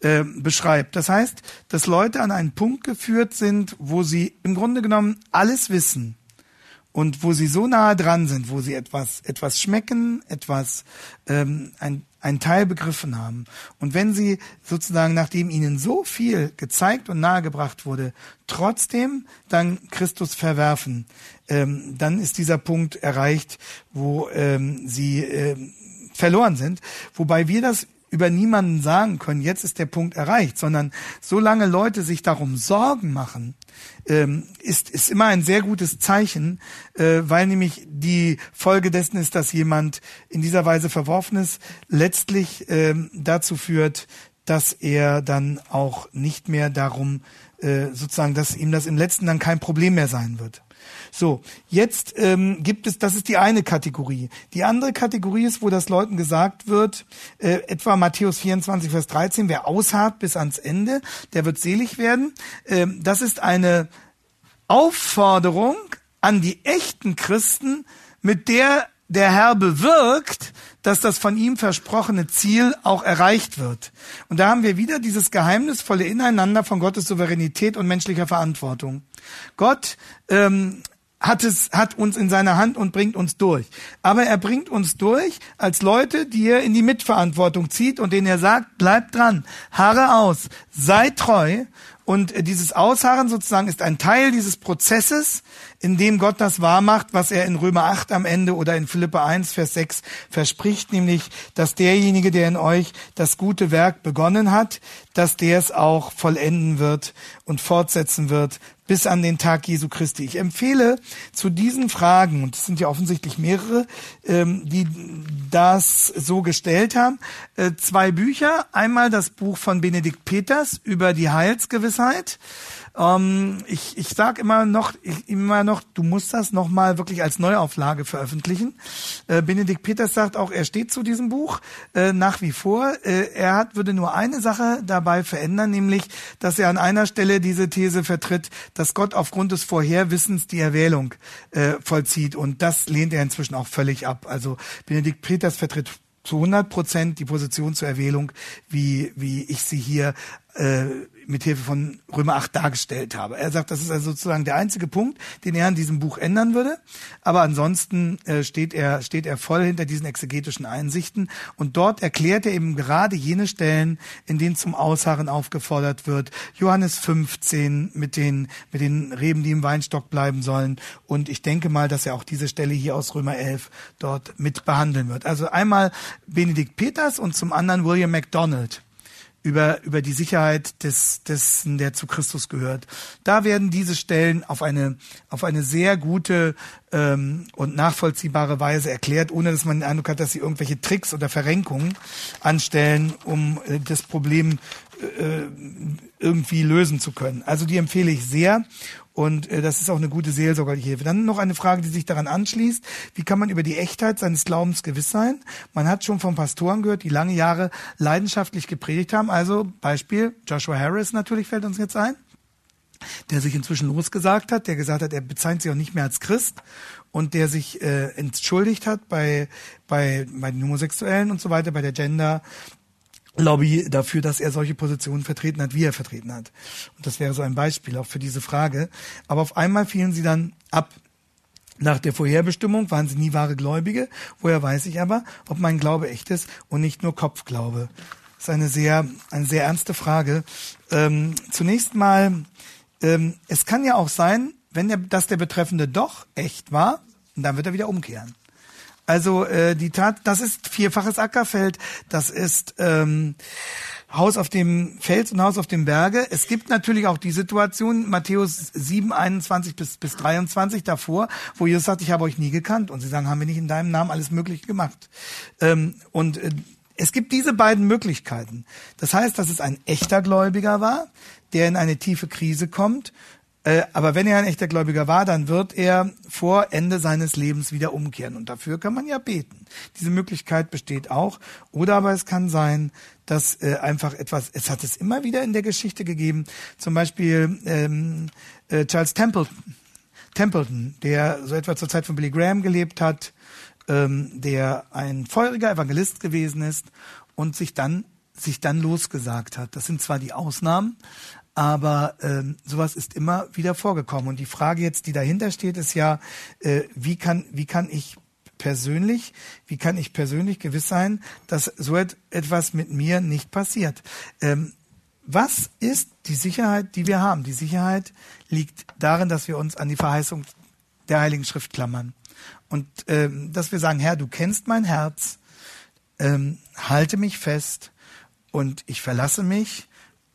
äh, beschreibt. Das heißt, dass Leute an einen Punkt geführt sind, wo sie im Grunde genommen alles wissen und wo sie so nahe dran sind, wo sie etwas etwas schmecken, etwas ähm, ein einen Teil begriffen haben. Und wenn sie sozusagen, nachdem ihnen so viel gezeigt und nahegebracht wurde, trotzdem dann Christus verwerfen, ähm, dann ist dieser Punkt erreicht, wo ähm, sie ähm, verloren sind. Wobei wir das über niemanden sagen können, jetzt ist der Punkt erreicht, sondern solange Leute sich darum Sorgen machen, ähm, ist, ist immer ein sehr gutes Zeichen, äh, weil nämlich die Folge dessen ist, dass jemand in dieser Weise verworfen ist, letztlich ähm, dazu führt, dass er dann auch nicht mehr darum, äh, sozusagen, dass ihm das im letzten dann kein Problem mehr sein wird. So, jetzt ähm, gibt es, das ist die eine Kategorie. Die andere Kategorie ist, wo das Leuten gesagt wird, äh, etwa Matthäus 24, Vers 13, wer ausharrt bis ans Ende, der wird selig werden. Ähm, das ist eine Aufforderung an die echten Christen, mit der der Herr bewirkt, dass das von ihm versprochene Ziel auch erreicht wird. Und da haben wir wieder dieses geheimnisvolle Ineinander von Gottes Souveränität und menschlicher Verantwortung. Gott ähm, hat es, hat uns in seiner Hand und bringt uns durch. Aber er bringt uns durch als Leute, die er in die Mitverantwortung zieht und denen er sagt, bleib dran, harre aus, sei treu. Und dieses Ausharren sozusagen ist ein Teil dieses Prozesses, in dem Gott das wahrmacht, was er in Römer 8 am Ende oder in Philippe 1, Vers 6 verspricht, nämlich, dass derjenige, der in euch das gute Werk begonnen hat, dass der es auch vollenden wird und fortsetzen wird bis an den Tag Jesu Christi. Ich empfehle zu diesen Fragen, und es sind ja offensichtlich mehrere, ähm, die das so gestellt haben, äh, zwei Bücher. Einmal das Buch von Benedikt Peters über die Heilsgewissheit. Ähm, ich ich sage immer noch, ich, immer noch, du musst das noch mal wirklich als Neuauflage veröffentlichen. Äh, Benedikt Peters sagt auch, er steht zu diesem Buch äh, nach wie vor. Äh, er hat würde nur eine Sache dabei verändern, nämlich, dass er an einer Stelle diese These vertritt, dass Gott aufgrund des Vorherwissens die Erwählung äh, vollzieht und das lehnt er inzwischen auch völlig ab. Also Benedikt Peters vertritt zu 100 Prozent die Position zur Erwählung, wie, wie ich sie hier äh, mit Hilfe von Römer 8 dargestellt habe. Er sagt, das ist also sozusagen der einzige Punkt, den er in diesem Buch ändern würde. Aber ansonsten äh, steht er steht er voll hinter diesen exegetischen Einsichten und dort erklärt er eben gerade jene Stellen, in denen zum Ausharren aufgefordert wird. Johannes 15 mit den mit den Reben, die im Weinstock bleiben sollen. Und ich denke mal, dass er auch diese Stelle hier aus Römer 11 dort mit behandeln wird. Also einmal Benedikt Peters und zum anderen William MacDonald über, über die Sicherheit des, dessen, der zu Christus gehört. Da werden diese Stellen auf eine, auf eine sehr gute ähm, und nachvollziehbare Weise erklärt, ohne dass man den Eindruck hat, dass sie irgendwelche Tricks oder Verrenkungen anstellen, um äh, das Problem äh, irgendwie lösen zu können. Also die empfehle ich sehr und äh, das ist auch eine gute seelsorgerliche Hilfe. Dann noch eine Frage, die sich daran anschließt. Wie kann man über die Echtheit seines Glaubens gewiss sein? Man hat schon von Pastoren gehört, die lange Jahre leidenschaftlich gepredigt haben. Also Beispiel Joshua Harris natürlich fällt uns jetzt ein der sich inzwischen losgesagt hat, der gesagt hat, er bezeichnet sich auch nicht mehr als Christ und der sich äh, entschuldigt hat bei, bei, bei den Homosexuellen und so weiter, bei der Gender, Lobby dafür, dass er solche Positionen vertreten hat, wie er vertreten hat. Und das wäre so ein Beispiel auch für diese Frage. Aber auf einmal fielen sie dann ab. Nach der Vorherbestimmung waren sie nie wahre Gläubige. Woher weiß ich aber, ob mein Glaube echt ist und nicht nur Kopfglaube? Das ist eine sehr, eine sehr ernste Frage. Ähm, zunächst mal, ähm, es kann ja auch sein, wenn der, dass der Betreffende doch echt war, dann wird er wieder umkehren. Also äh, die Tat, das ist vierfaches Ackerfeld, das ist ähm, Haus auf dem Fels und Haus auf dem Berge. Es gibt natürlich auch die Situation, Matthäus 7, 21 bis, bis 23 davor, wo Jesus sagt, ich habe euch nie gekannt. Und sie sagen, haben wir nicht in deinem Namen alles Mögliche gemacht. Ähm, und äh, es gibt diese beiden Möglichkeiten. Das heißt, dass es ein echter Gläubiger war, der in eine tiefe Krise kommt äh, aber wenn er ein echter Gläubiger war, dann wird er vor Ende seines Lebens wieder umkehren. Und dafür kann man ja beten. Diese Möglichkeit besteht auch. Oder aber es kann sein, dass äh, einfach etwas, es hat es immer wieder in der Geschichte gegeben, zum Beispiel ähm, äh, Charles Templeton, Templeton, der so etwa zur Zeit von Billy Graham gelebt hat, ähm, der ein feuriger Evangelist gewesen ist und sich dann sich dann losgesagt hat. Das sind zwar die Ausnahmen, aber ähm, sowas ist immer wieder vorgekommen. Und die Frage jetzt, die dahinter steht, ist ja, äh, wie kann wie kann ich persönlich, wie kann ich persönlich gewiss sein, dass so etwas mit mir nicht passiert? Ähm, was ist die Sicherheit, die wir haben? Die Sicherheit liegt darin, dass wir uns an die Verheißung der Heiligen Schrift klammern. Und ähm, dass wir sagen, Herr, du kennst mein Herz, ähm, halte mich fest und ich verlasse mich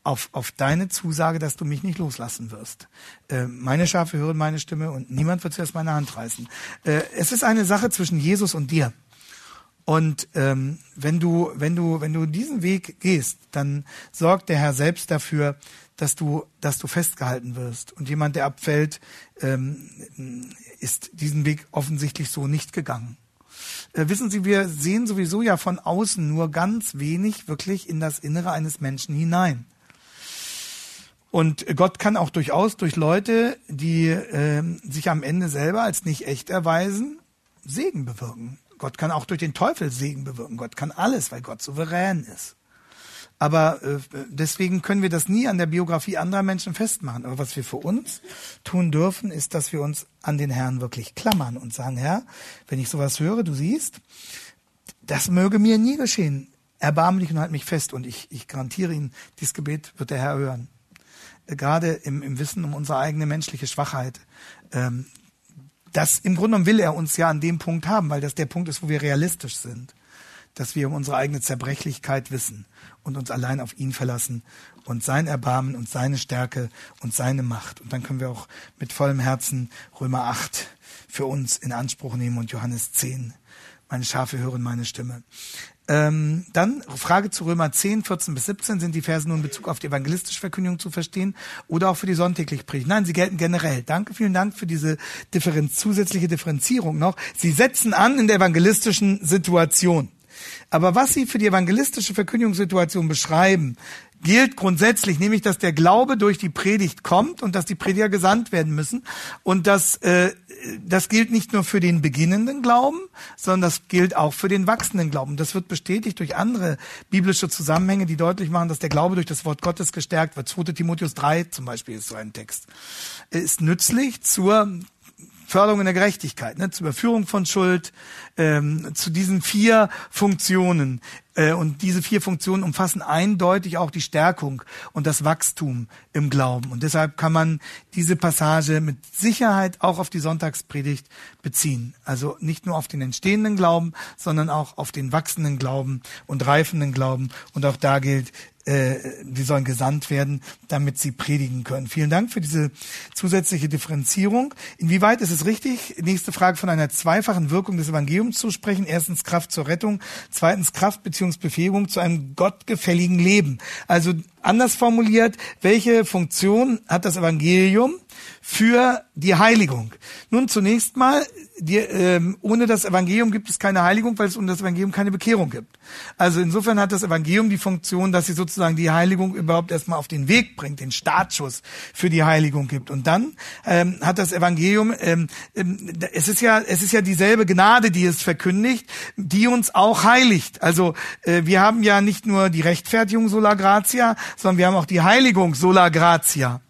auf, auf deine Zusage, dass du mich nicht loslassen wirst. Äh, meine Schafe hören meine Stimme und niemand wird zuerst meine Hand reißen. Äh, es ist eine Sache zwischen Jesus und dir. Und ähm, wenn du, wenn du, wenn du diesen Weg gehst, dann sorgt der Herr selbst dafür, dass du, dass du festgehalten wirst. Und jemand, der abfällt, ähm, ist diesen Weg offensichtlich so nicht gegangen. Äh, wissen Sie, wir sehen sowieso ja von außen nur ganz wenig wirklich in das Innere eines Menschen hinein. Und Gott kann auch durchaus durch Leute, die äh, sich am Ende selber als nicht echt erweisen, Segen bewirken. Gott kann auch durch den Teufel Segen bewirken. Gott kann alles, weil Gott souverän ist. Aber äh, deswegen können wir das nie an der Biografie anderer Menschen festmachen. Aber was wir für uns tun dürfen, ist, dass wir uns an den Herrn wirklich klammern und sagen, Herr, wenn ich sowas höre, du siehst, das möge mir nie geschehen. Erbarme dich und halt mich fest. Und ich, ich garantiere Ihnen, dieses Gebet wird der Herr hören gerade im, im Wissen um unsere eigene menschliche Schwachheit. Ähm, das im Grunde genommen will er uns ja an dem Punkt haben, weil das der Punkt ist, wo wir realistisch sind. Dass wir um unsere eigene Zerbrechlichkeit wissen und uns allein auf ihn verlassen und sein Erbarmen und seine Stärke und seine Macht. Und dann können wir auch mit vollem Herzen Römer 8 für uns in Anspruch nehmen und Johannes 10. Meine Schafe hören meine Stimme. Ähm, dann Frage zu Römer 10, 14 bis 17. Sind die Verse nur in Bezug auf die evangelistische Verkündigung zu verstehen oder auch für die sonntägliche Predigt? Nein, sie gelten generell. Danke, vielen Dank für diese Differenz, zusätzliche Differenzierung noch. Sie setzen an in der evangelistischen Situation. Aber was Sie für die evangelistische Verkündigungssituation beschreiben, gilt grundsätzlich, nämlich dass der Glaube durch die Predigt kommt und dass die Prediger gesandt werden müssen. Und das, äh, das gilt nicht nur für den beginnenden Glauben, sondern das gilt auch für den wachsenden Glauben. Das wird bestätigt durch andere biblische Zusammenhänge, die deutlich machen, dass der Glaube durch das Wort Gottes gestärkt wird. 2 Timotheus 3 zum Beispiel ist so ein Text. Ist nützlich zur Förderung in der Gerechtigkeit, ne, zur Überführung von Schuld, ähm, zu diesen vier Funktionen. Äh, und diese vier Funktionen umfassen eindeutig auch die Stärkung und das Wachstum im Glauben. Und deshalb kann man diese Passage mit Sicherheit auch auf die Sonntagspredigt beziehen. Also nicht nur auf den entstehenden Glauben, sondern auch auf den wachsenden Glauben und reifenden Glauben. Und auch da gilt, äh, die sollen gesandt werden, damit sie predigen können. Vielen Dank für diese zusätzliche Differenzierung. Inwieweit ist es richtig, nächste Frage von einer zweifachen Wirkung des Evangeliums zu sprechen? Erstens Kraft zur Rettung, zweitens Kraft bzw. Befähigung zu einem gottgefälligen Leben. Also anders formuliert, welche Funktion hat das Evangelium für die Heiligung? Nun zunächst mal, die, ähm, ohne das Evangelium gibt es keine Heiligung, weil es ohne das Evangelium keine Bekehrung gibt. Also insofern hat das Evangelium die Funktion, dass sie sozusagen die Heiligung überhaupt erstmal auf den Weg bringt, den Startschuss für die Heiligung gibt. Und dann ähm, hat das Evangelium, ähm, ähm, es ist ja, es ist ja dieselbe Gnade, die es verkündigt, die uns auch heiligt. Also äh, wir haben ja nicht nur die Rechtfertigung sola gratia, sondern wir haben auch die Heiligung sola gratia.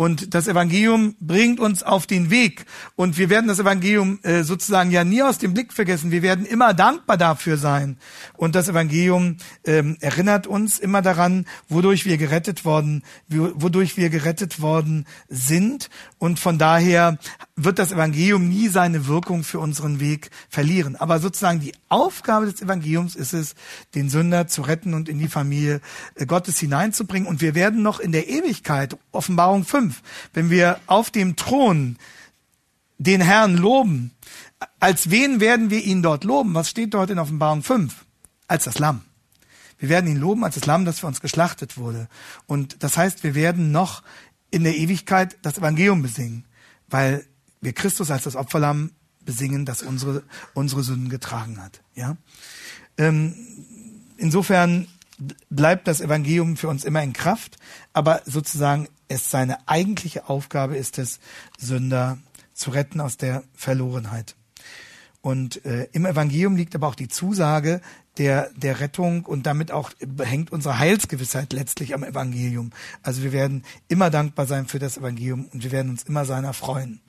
Und das Evangelium bringt uns auf den Weg. Und wir werden das Evangelium äh, sozusagen ja nie aus dem Blick vergessen. Wir werden immer dankbar dafür sein. Und das Evangelium ähm, erinnert uns immer daran, wodurch wir gerettet worden, wodurch wir gerettet worden sind. Und von daher wird das Evangelium nie seine Wirkung für unseren Weg verlieren. Aber sozusagen die Aufgabe des Evangeliums ist es, den Sünder zu retten und in die Familie äh, Gottes hineinzubringen. Und wir werden noch in der Ewigkeit, Offenbarung 5, wenn wir auf dem Thron den Herrn loben, als wen werden wir ihn dort loben? Was steht dort in Offenbarung 5? Als das Lamm. Wir werden ihn loben als das Lamm, das für uns geschlachtet wurde. Und das heißt, wir werden noch in der Ewigkeit das Evangelium besingen, weil wir Christus als das Opferlamm besingen, das unsere, unsere Sünden getragen hat. Ja? Ähm, insofern bleibt das Evangelium für uns immer in Kraft, aber sozusagen es seine eigentliche Aufgabe ist es, Sünder zu retten aus der Verlorenheit. Und äh, im Evangelium liegt aber auch die Zusage der, der Rettung und damit auch hängt unsere Heilsgewissheit letztlich am Evangelium. Also wir werden immer dankbar sein für das Evangelium und wir werden uns immer seiner freuen.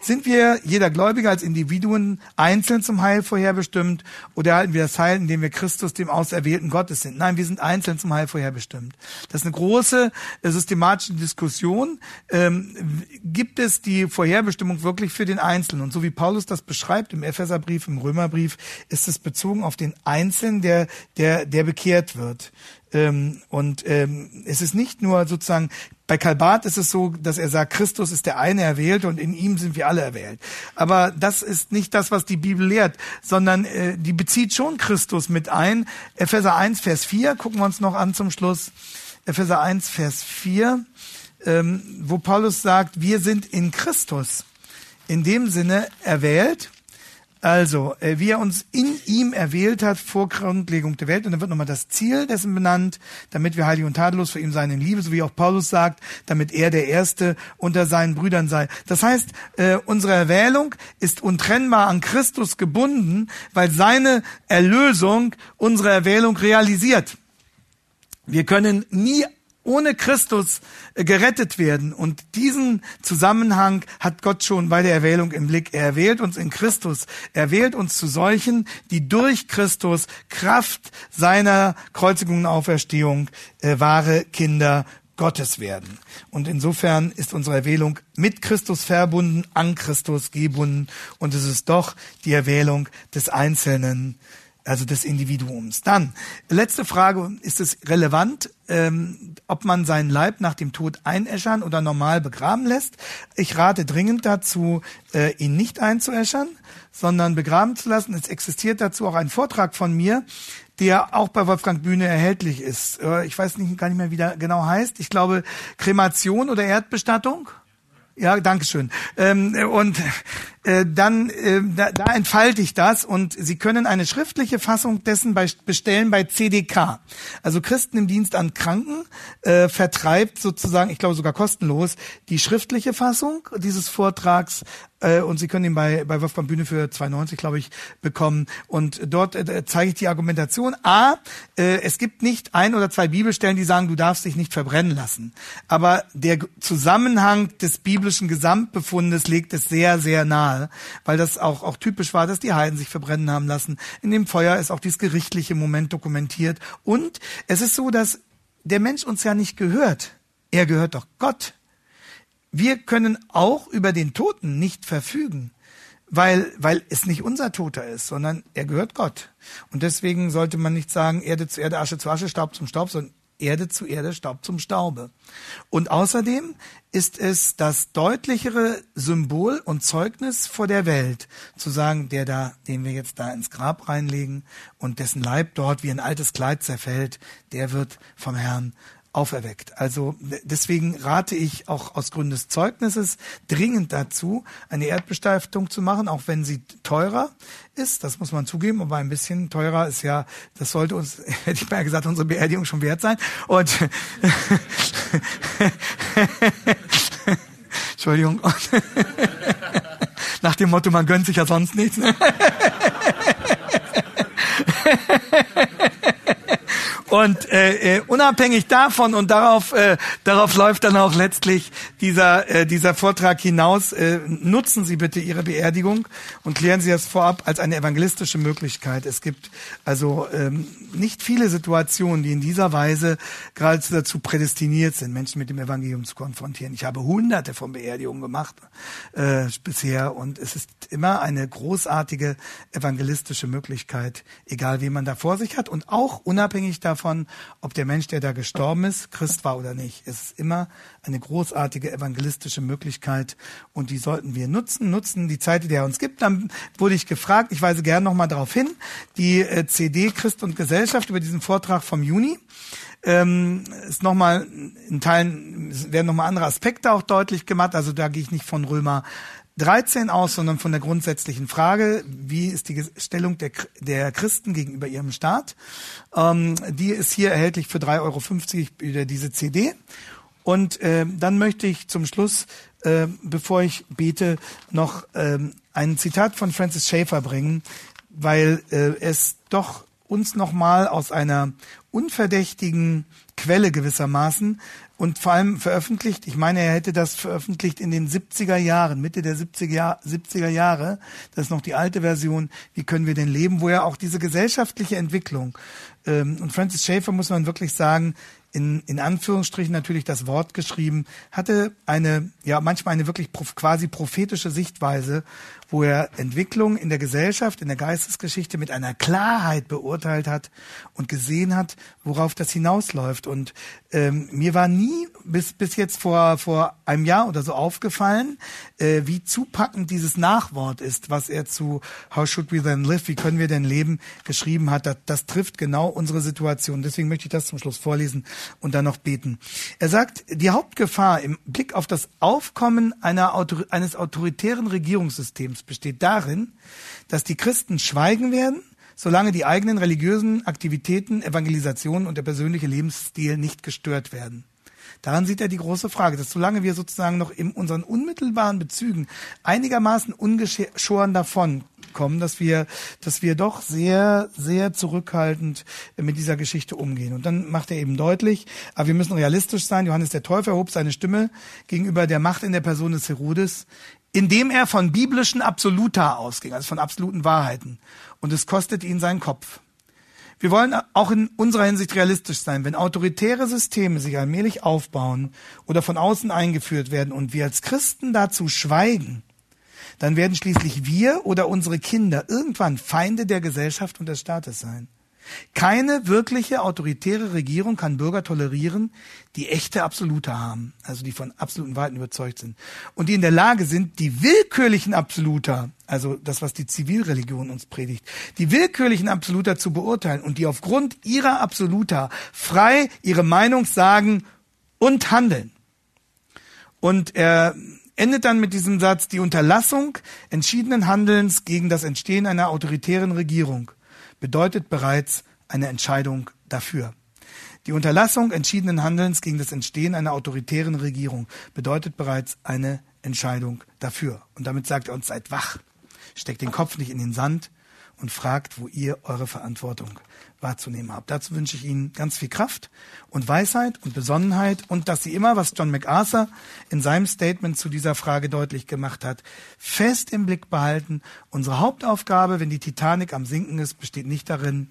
Sind wir, jeder Gläubige als Individuen, einzeln zum Heil vorherbestimmt oder erhalten wir das Heil, indem wir Christus, dem Auserwählten Gottes sind? Nein, wir sind einzeln zum Heil vorherbestimmt. Das ist eine große äh, systematische Diskussion. Ähm, gibt es die Vorherbestimmung wirklich für den Einzelnen? Und so wie Paulus das beschreibt im Epheserbrief, im Römerbrief, ist es bezogen auf den Einzelnen, der, der, der bekehrt wird. Ähm, und ähm, es ist nicht nur sozusagen, bei Kalbat ist es so, dass er sagt, Christus ist der eine Erwählte und in ihm sind wir alle erwählt. Aber das ist nicht das, was die Bibel lehrt, sondern äh, die bezieht schon Christus mit ein. Epheser 1, Vers 4, gucken wir uns noch an zum Schluss. Epheser 1, Vers 4, ähm, wo Paulus sagt, wir sind in Christus. In dem Sinne erwählt, also, äh, wie er uns in ihm erwählt hat vor Grundlegung der Welt. Und dann wird nochmal das Ziel dessen benannt, damit wir heilig und tadellos für ihn sein in Liebe, so wie auch Paulus sagt, damit er der Erste unter seinen Brüdern sei. Das heißt, äh, unsere Erwählung ist untrennbar an Christus gebunden, weil seine Erlösung unsere Erwählung realisiert. Wir können nie ohne Christus äh, gerettet werden. Und diesen Zusammenhang hat Gott schon bei der Erwählung im Blick. Er wählt uns in Christus. Er wählt uns zu solchen, die durch Christus Kraft seiner Kreuzigung und Auferstehung äh, wahre Kinder Gottes werden. Und insofern ist unsere Erwählung mit Christus verbunden, an Christus gebunden. Und es ist doch die Erwählung des Einzelnen, also des Individuums. Dann, letzte Frage, ist es relevant, ähm, ob man seinen Leib nach dem Tod einäschern oder normal begraben lässt? Ich rate dringend dazu, äh, ihn nicht einzuäschern, sondern begraben zu lassen. Es existiert dazu auch ein Vortrag von mir, der auch bei Wolfgang Bühne erhältlich ist. Äh, ich weiß nicht, gar nicht mehr, wie der genau heißt. Ich glaube, Kremation oder Erdbestattung. Ja, Dankeschön. Ähm, und äh, dann äh, da, da entfalte ich das und Sie können eine schriftliche Fassung dessen bei, bestellen bei CDK. Also Christen im Dienst an Kranken äh, vertreibt sozusagen, ich glaube sogar kostenlos, die schriftliche Fassung dieses Vortrags äh, und Sie können ihn bei, bei Wolfgang Bühne für 2,90, glaube ich, bekommen. Und dort äh, zeige ich die Argumentation. A, äh, es gibt nicht ein oder zwei Bibelstellen, die sagen, du darfst dich nicht verbrennen lassen. Aber der Zusammenhang des biblischen Gesamtbefundes legt es sehr, sehr nahe, weil das auch, auch typisch war, dass die Heiden sich verbrennen haben lassen. In dem Feuer ist auch dieses gerichtliche Moment dokumentiert. Und es ist so, dass der Mensch uns ja nicht gehört. Er gehört doch Gott wir können auch über den Toten nicht verfügen, weil, weil es nicht unser Toter ist, sondern er gehört Gott. Und deswegen sollte man nicht sagen, Erde zu Erde, Asche zu Asche, Staub zum Staub, sondern Erde zu Erde, Staub zum Staube. Und außerdem ist es das deutlichere Symbol und Zeugnis vor der Welt, zu sagen, der da, den wir jetzt da ins Grab reinlegen und dessen Leib dort wie ein altes Kleid zerfällt, der wird vom Herrn auferweckt. Also deswegen rate ich auch aus Gründen des Zeugnisses dringend dazu, eine Erdbestiftung zu machen, auch wenn sie teurer ist. Das muss man zugeben, aber ein bisschen teurer ist ja, das sollte uns, hätte ich mal gesagt, unsere Beerdigung schon wert sein. Und Entschuldigung. Nach dem Motto, man gönnt sich ja sonst nichts. Und äh, äh, unabhängig davon und darauf, äh, darauf läuft dann auch letztlich dieser, äh, dieser Vortrag hinaus, äh, nutzen Sie bitte Ihre Beerdigung und klären Sie das vorab als eine evangelistische Möglichkeit. Es gibt also ähm, nicht viele Situationen, die in dieser Weise gerade dazu prädestiniert sind, Menschen mit dem Evangelium zu konfrontieren. Ich habe hunderte von Beerdigungen gemacht äh, bisher und es ist immer eine großartige evangelistische Möglichkeit, egal wie man da vor sich hat und auch unabhängig davon, davon, ob der Mensch, der da gestorben ist, Christ war oder nicht. Es ist immer eine großartige evangelistische Möglichkeit und die sollten wir nutzen, nutzen die Zeit, die er uns gibt. Dann wurde ich gefragt, ich weise gerne nochmal darauf hin, die äh, CD Christ und Gesellschaft über diesen Vortrag vom Juni ähm, ist nochmal in Teilen werden nochmal andere Aspekte auch deutlich gemacht. Also da gehe ich nicht von Römer 13 aus, sondern von der grundsätzlichen Frage, wie ist die Stellung der, der Christen gegenüber ihrem Staat. Ähm, die ist hier erhältlich für 3,50 Euro über diese CD. Und äh, dann möchte ich zum Schluss, äh, bevor ich bete, noch äh, ein Zitat von Francis Schaeffer bringen, weil äh, es doch uns nochmal aus einer unverdächtigen Quelle gewissermaßen und vor allem veröffentlicht, ich meine, er hätte das veröffentlicht in den 70er Jahren, Mitte der 70er, Jahr, 70er Jahre, das ist noch die alte Version, wie können wir denn leben, wo er auch diese gesellschaftliche Entwicklung, ähm, und Francis Schaeffer muss man wirklich sagen, in, in Anführungsstrichen natürlich das Wort geschrieben, hatte eine, ja, manchmal eine wirklich quasi prophetische Sichtweise, wo er Entwicklung in der Gesellschaft, in der Geistesgeschichte mit einer Klarheit beurteilt hat und gesehen hat, worauf das hinausläuft. Und ähm, mir war nie bis, bis jetzt vor, vor einem Jahr oder so aufgefallen, äh, wie zupackend dieses Nachwort ist, was er zu How should we then live, wie können wir denn leben, geschrieben hat. Das, das trifft genau unsere Situation. Deswegen möchte ich das zum Schluss vorlesen und dann noch beten. Er sagt, die Hauptgefahr im Blick auf das Aufkommen einer Autor eines autoritären Regierungssystems besteht darin, dass die Christen schweigen werden, solange die eigenen religiösen Aktivitäten, Evangelisationen und der persönliche Lebensstil nicht gestört werden. Daran sieht er die große Frage, dass solange wir sozusagen noch in unseren unmittelbaren Bezügen einigermaßen ungeschoren davon kommen, dass wir, dass wir doch sehr, sehr zurückhaltend mit dieser Geschichte umgehen. Und dann macht er eben deutlich, aber wir müssen realistisch sein. Johannes der Täufer erhob seine Stimme gegenüber der Macht in der Person des Herodes, indem er von biblischen Absoluta ausging, also von absoluten Wahrheiten. Und es kostet ihn seinen Kopf. Wir wollen auch in unserer Hinsicht realistisch sein. Wenn autoritäre Systeme sich allmählich aufbauen oder von außen eingeführt werden und wir als Christen dazu schweigen, dann werden schließlich wir oder unsere Kinder irgendwann Feinde der Gesellschaft und des Staates sein. Keine wirkliche autoritäre Regierung kann Bürger tolerieren, die echte Absolute haben, also die von absoluten Wahrheiten überzeugt sind und die in der Lage sind, die willkürlichen Absoluter, also das, was die Zivilreligion uns predigt, die willkürlichen Absoluter zu beurteilen und die aufgrund ihrer Absoluter frei ihre Meinung sagen und handeln. Und er endet dann mit diesem Satz, die Unterlassung entschiedenen Handelns gegen das Entstehen einer autoritären Regierung bedeutet bereits eine Entscheidung dafür. Die Unterlassung entschiedenen Handelns gegen das Entstehen einer autoritären Regierung bedeutet bereits eine Entscheidung dafür. Und damit sagt er uns, seid wach, steckt den Kopf nicht in den Sand und fragt, wo ihr eure Verantwortung wahrzunehmen habt. Dazu wünsche ich Ihnen ganz viel Kraft und Weisheit und Besonnenheit und dass Sie immer, was John MacArthur in seinem Statement zu dieser Frage deutlich gemacht hat, fest im Blick behalten. Unsere Hauptaufgabe, wenn die Titanic am Sinken ist, besteht nicht darin,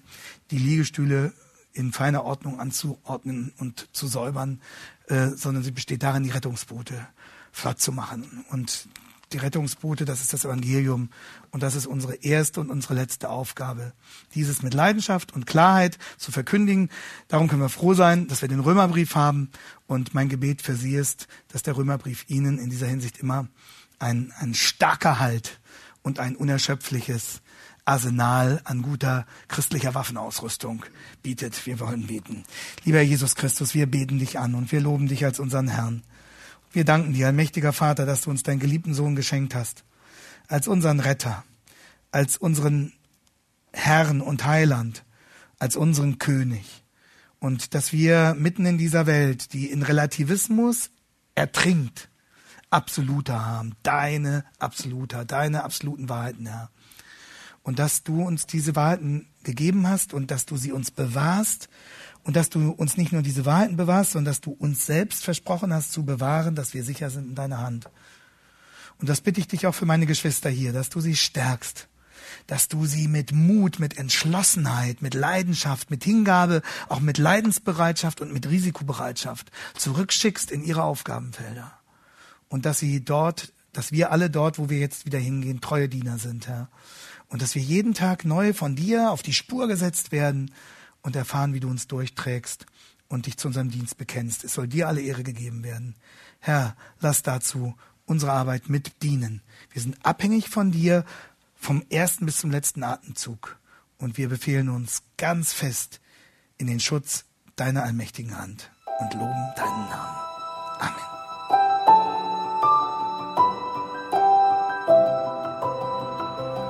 die Liegestühle in feiner Ordnung anzuordnen und zu säubern, äh, sondern sie besteht darin, die Rettungsboote flott zu machen. Und die Rettungsboote, das ist das Evangelium und das ist unsere erste und unsere letzte Aufgabe, dieses mit Leidenschaft und Klarheit zu verkündigen. Darum können wir froh sein, dass wir den Römerbrief haben und mein Gebet für Sie ist, dass der Römerbrief Ihnen in dieser Hinsicht immer ein, ein starker Halt und ein unerschöpfliches Arsenal an guter christlicher Waffenausrüstung bietet. Wir wollen beten. Lieber Jesus Christus, wir beten dich an und wir loben dich als unseren Herrn. Wir danken dir, allmächtiger Vater, dass du uns deinen geliebten Sohn geschenkt hast, als unseren Retter, als unseren Herrn und Heiland, als unseren König. Und dass wir mitten in dieser Welt, die in Relativismus ertrinkt, absoluter haben, deine absoluter, deine absoluten Wahrheiten, Herr. Und dass du uns diese Wahrheiten gegeben hast und dass du sie uns bewahrst und dass du uns nicht nur diese Wahrheiten bewahrst, sondern dass du uns selbst versprochen hast zu bewahren, dass wir sicher sind in deiner Hand. Und das bitte ich dich auch für meine Geschwister hier, dass du sie stärkst, dass du sie mit Mut, mit Entschlossenheit, mit Leidenschaft, mit Hingabe, auch mit Leidensbereitschaft und mit Risikobereitschaft zurückschickst in ihre Aufgabenfelder. Und dass sie dort, dass wir alle dort, wo wir jetzt wieder hingehen, treue Diener sind, Herr. Und dass wir jeden Tag neu von dir auf die Spur gesetzt werden und erfahren, wie du uns durchträgst und dich zu unserem Dienst bekennst. Es soll dir alle Ehre gegeben werden. Herr, lass dazu unsere Arbeit mit dienen. Wir sind abhängig von dir vom ersten bis zum letzten Atemzug und wir befehlen uns ganz fest in den Schutz deiner allmächtigen Hand und loben deinen Namen. Amen.